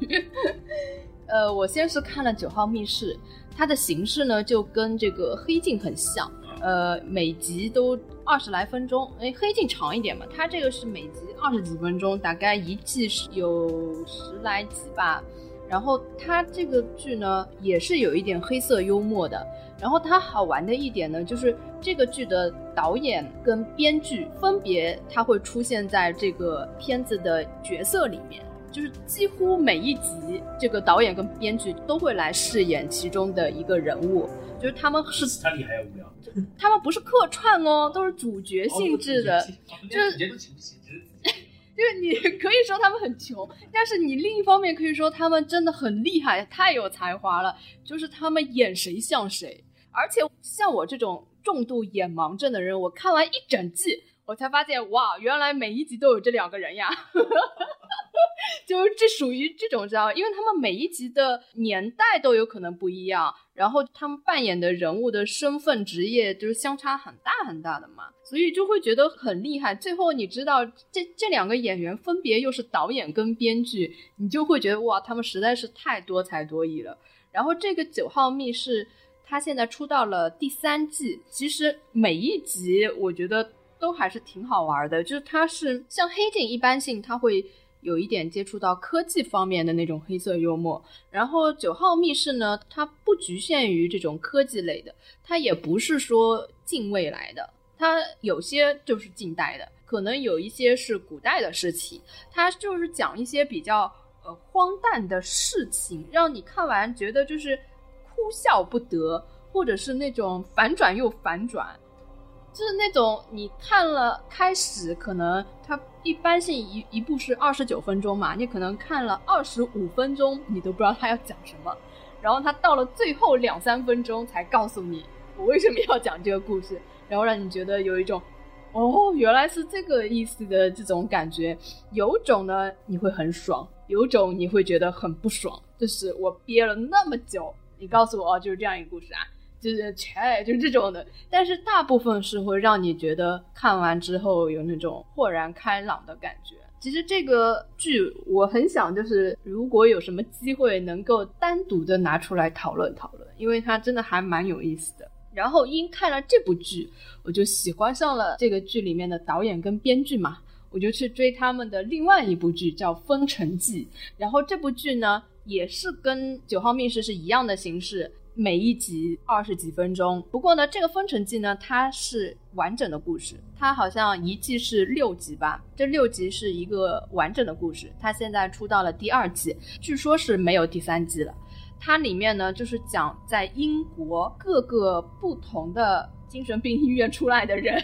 呃，我先是看了《九号密室》，它的形式呢就跟这个《黑镜》很像，呃，每集都二十来分钟。哎，《黑镜》长一点嘛，它这个是每集二十几分钟，大概一季是有十来集吧。然后它这个剧呢，也是有一点黑色幽默的。然后它好玩的一点呢，就是这个剧的导演跟编剧分别，他会出现在这个片子的角色里面，就是几乎每一集，这个导演跟编剧都会来饰演其中的一个人物，就是他们是他厉害无聊，他们不是客串哦，都是主角性质的，就是。(laughs) 就是你可以说他们很穷，但是你另一方面可以说他们真的很厉害，太有才华了。就是他们演谁像谁，而且像我这种重度眼盲症的人，我看完一整季，我才发现哇，原来每一集都有这两个人呀。(laughs) (laughs) 就是这属于这种知道，因为他们每一集的年代都有可能不一样，然后他们扮演的人物的身份、职业就是相差很大很大的嘛，所以就会觉得很厉害。最后你知道这这两个演员分别又是导演跟编剧，你就会觉得哇，他们实在是太多才多艺了。然后这个九号密室，他现在出到了第三季，其实每一集我觉得都还是挺好玩的，就是它是像黑镜一般性，它会。有一点接触到科技方面的那种黑色幽默，然后九号密室呢，它不局限于这种科技类的，它也不是说近未来的，它有些就是近代的，可能有一些是古代的事情，它就是讲一些比较呃荒诞的事情，让你看完觉得就是哭笑不得，或者是那种反转又反转。就是那种你看了开始，可能它一般性一一部是二十九分钟嘛，你可能看了二十五分钟，你都不知道他要讲什么，然后他到了最后两三分钟才告诉你我为什么要讲这个故事，然后让你觉得有一种哦原来是这个意思的这种感觉，有种呢你会很爽，有种你会觉得很不爽，就是我憋了那么久，你告诉我哦就是这样一个故事啊。就是切，就这种的，但是大部分是会让你觉得看完之后有那种豁然开朗的感觉。其实这个剧我很想，就是如果有什么机会能够单独的拿出来讨论讨论，因为它真的还蛮有意思的。然后因看了这部剧，我就喜欢上了这个剧里面的导演跟编剧嘛，我就去追他们的另外一部剧叫《封城记》，然后这部剧呢也是跟《九号密室》是一样的形式。每一集二十几分钟，不过呢，这个《封城记》呢，它是完整的故事，它好像一季是六集吧，这六集是一个完整的故事。它现在出到了第二季，据说是没有第三季了。它里面呢，就是讲在英国各个不同的精神病医院出来的人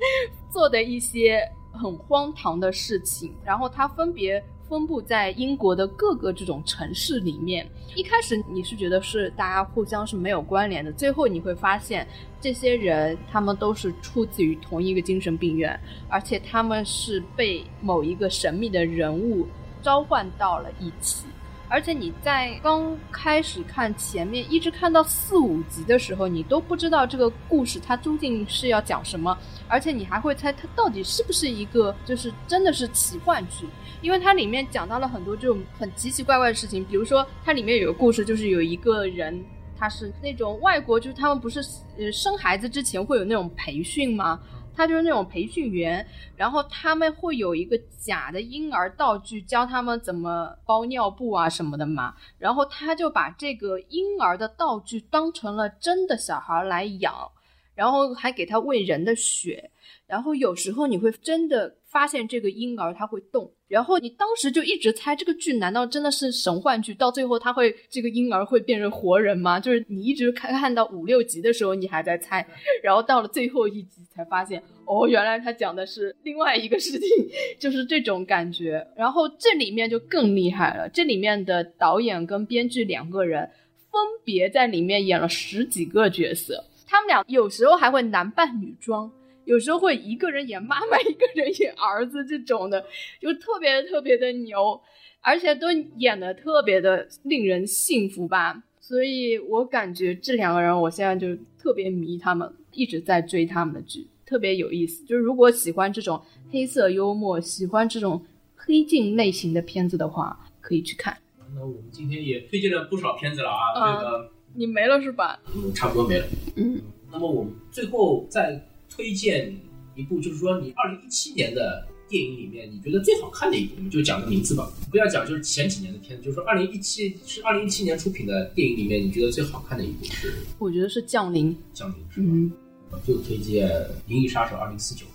(laughs) 做的一些很荒唐的事情，然后它分别。分布在英国的各个这种城市里面，一开始你是觉得是大家互相是没有关联的，最后你会发现这些人他们都是出自于同一个精神病院，而且他们是被某一个神秘的人物召唤到了一起。而且你在刚开始看前面，一直看到四五集的时候，你都不知道这个故事它究竟是要讲什么，而且你还会猜它到底是不是一个就是真的是奇幻剧，因为它里面讲到了很多这种很奇奇怪怪的事情，比如说它里面有个故事，就是有一个人他是那种外国，就是他们不是呃生孩子之前会有那种培训吗？他就是那种培训员，然后他们会有一个假的婴儿道具，教他们怎么包尿布啊什么的嘛。然后他就把这个婴儿的道具当成了真的小孩来养，然后还给他喂人的血。然后有时候你会真的发现这个婴儿他会动。然后你当时就一直猜这个剧难道真的是神幻剧？到最后他会这个婴儿会变成活人吗？就是你一直看看到五六集的时候，你还在猜，然后到了最后一集才发现，哦，原来他讲的是另外一个事情，(laughs) 就是这种感觉。然后这里面就更厉害了，这里面的导演跟编剧两个人分别在里面演了十几个角色，他们俩有时候还会男扮女装。有时候会一个人演妈妈，一个人演儿子，这种的就特别特别的牛，而且都演的特别的令人信服吧。所以我感觉这两个人，我现在就特别迷他们，一直在追他们的剧，特别有意思。就是如果喜欢这种黑色幽默，喜欢这种黑镜类型的片子的话，可以去看。那我们今天也推荐了不少片子了啊，这个你没了是吧？嗯，差不多没了。嗯，那么我们最后再。推荐一部，就是说你二零一七年的电影里面，你觉得最好看的一部，我们就讲个名字吧，不要讲就是前几年的片子，就是说二零一七是二零一七年出品的电影里面，你觉得最好看的一部是？我觉得是《降临》。降临是吧？我就推荐《银翼杀手二零四九》。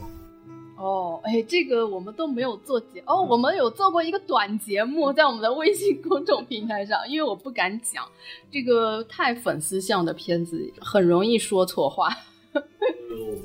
哦，哎，这个我们都没有做节哦，我们有做过一个短节目，在我们的微信公众平台上，因为我不敢讲这个太粉丝向的片子，很容易说错话。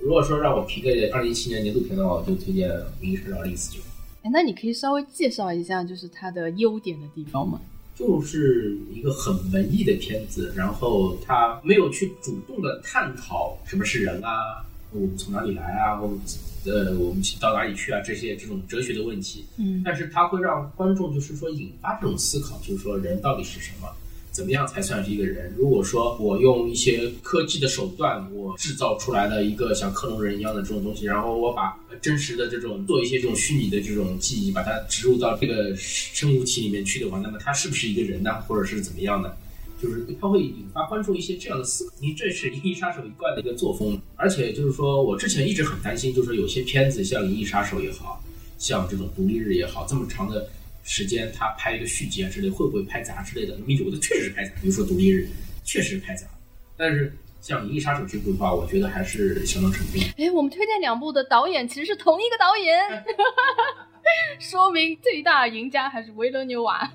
如果说让我评个二零一七年年度片的话，我就推荐《明日二零四九》。哎，那你可以稍微介绍一下，就是它的优点的地方吗？就是一个很文艺的片子，然后它没有去主动的探讨什么是人啊，我们从哪里来啊，我们呃我们到哪里去啊这些这种哲学的问题。嗯，但是它会让观众就是说引发这种思考，就是说人到底是什么。怎么样才算是一个人？如果说我用一些科技的手段，我制造出来的一个像克隆人一样的这种东西，然后我把真实的这种做一些这种虚拟的这种记忆，把它植入到这个生物体里面去的话，那么他是不是一个人呢？或者是怎么样的？就是他会引发观众一些这样的思考。你这是《银翼杀手》一贯的一个作风，而且就是说我之前一直很担心，就是有些片子像《银翼杀手》也好像这种《独立日》也好，这么长的。时间他拍一个续集啊之类，会不会拍砸之类的？那么有的确实是拍砸，比如说《独立日》确实是拍砸，但是像《银翼杀手》这部的话，我觉得还是相当成功。哎，我们推荐两部的导演其实是同一个导演，(laughs) 说明最大赢家还是维伦纽瓦。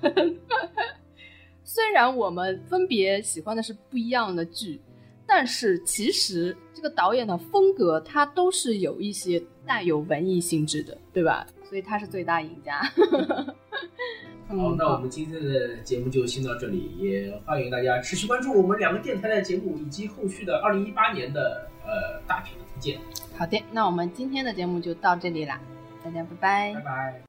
(laughs) 虽然我们分别喜欢的是不一样的剧，但是其实这个导演的风格他都是有一些带有文艺性质的，对吧？所以他是最大赢家。(laughs) 好，嗯那我们今天的节目就先到这里，也欢迎大家持续关注我们两个电台的节目以及后续的二零一八年的呃大屏的推荐。好的，那我们今天的节目就到这里啦，大家拜拜拜拜。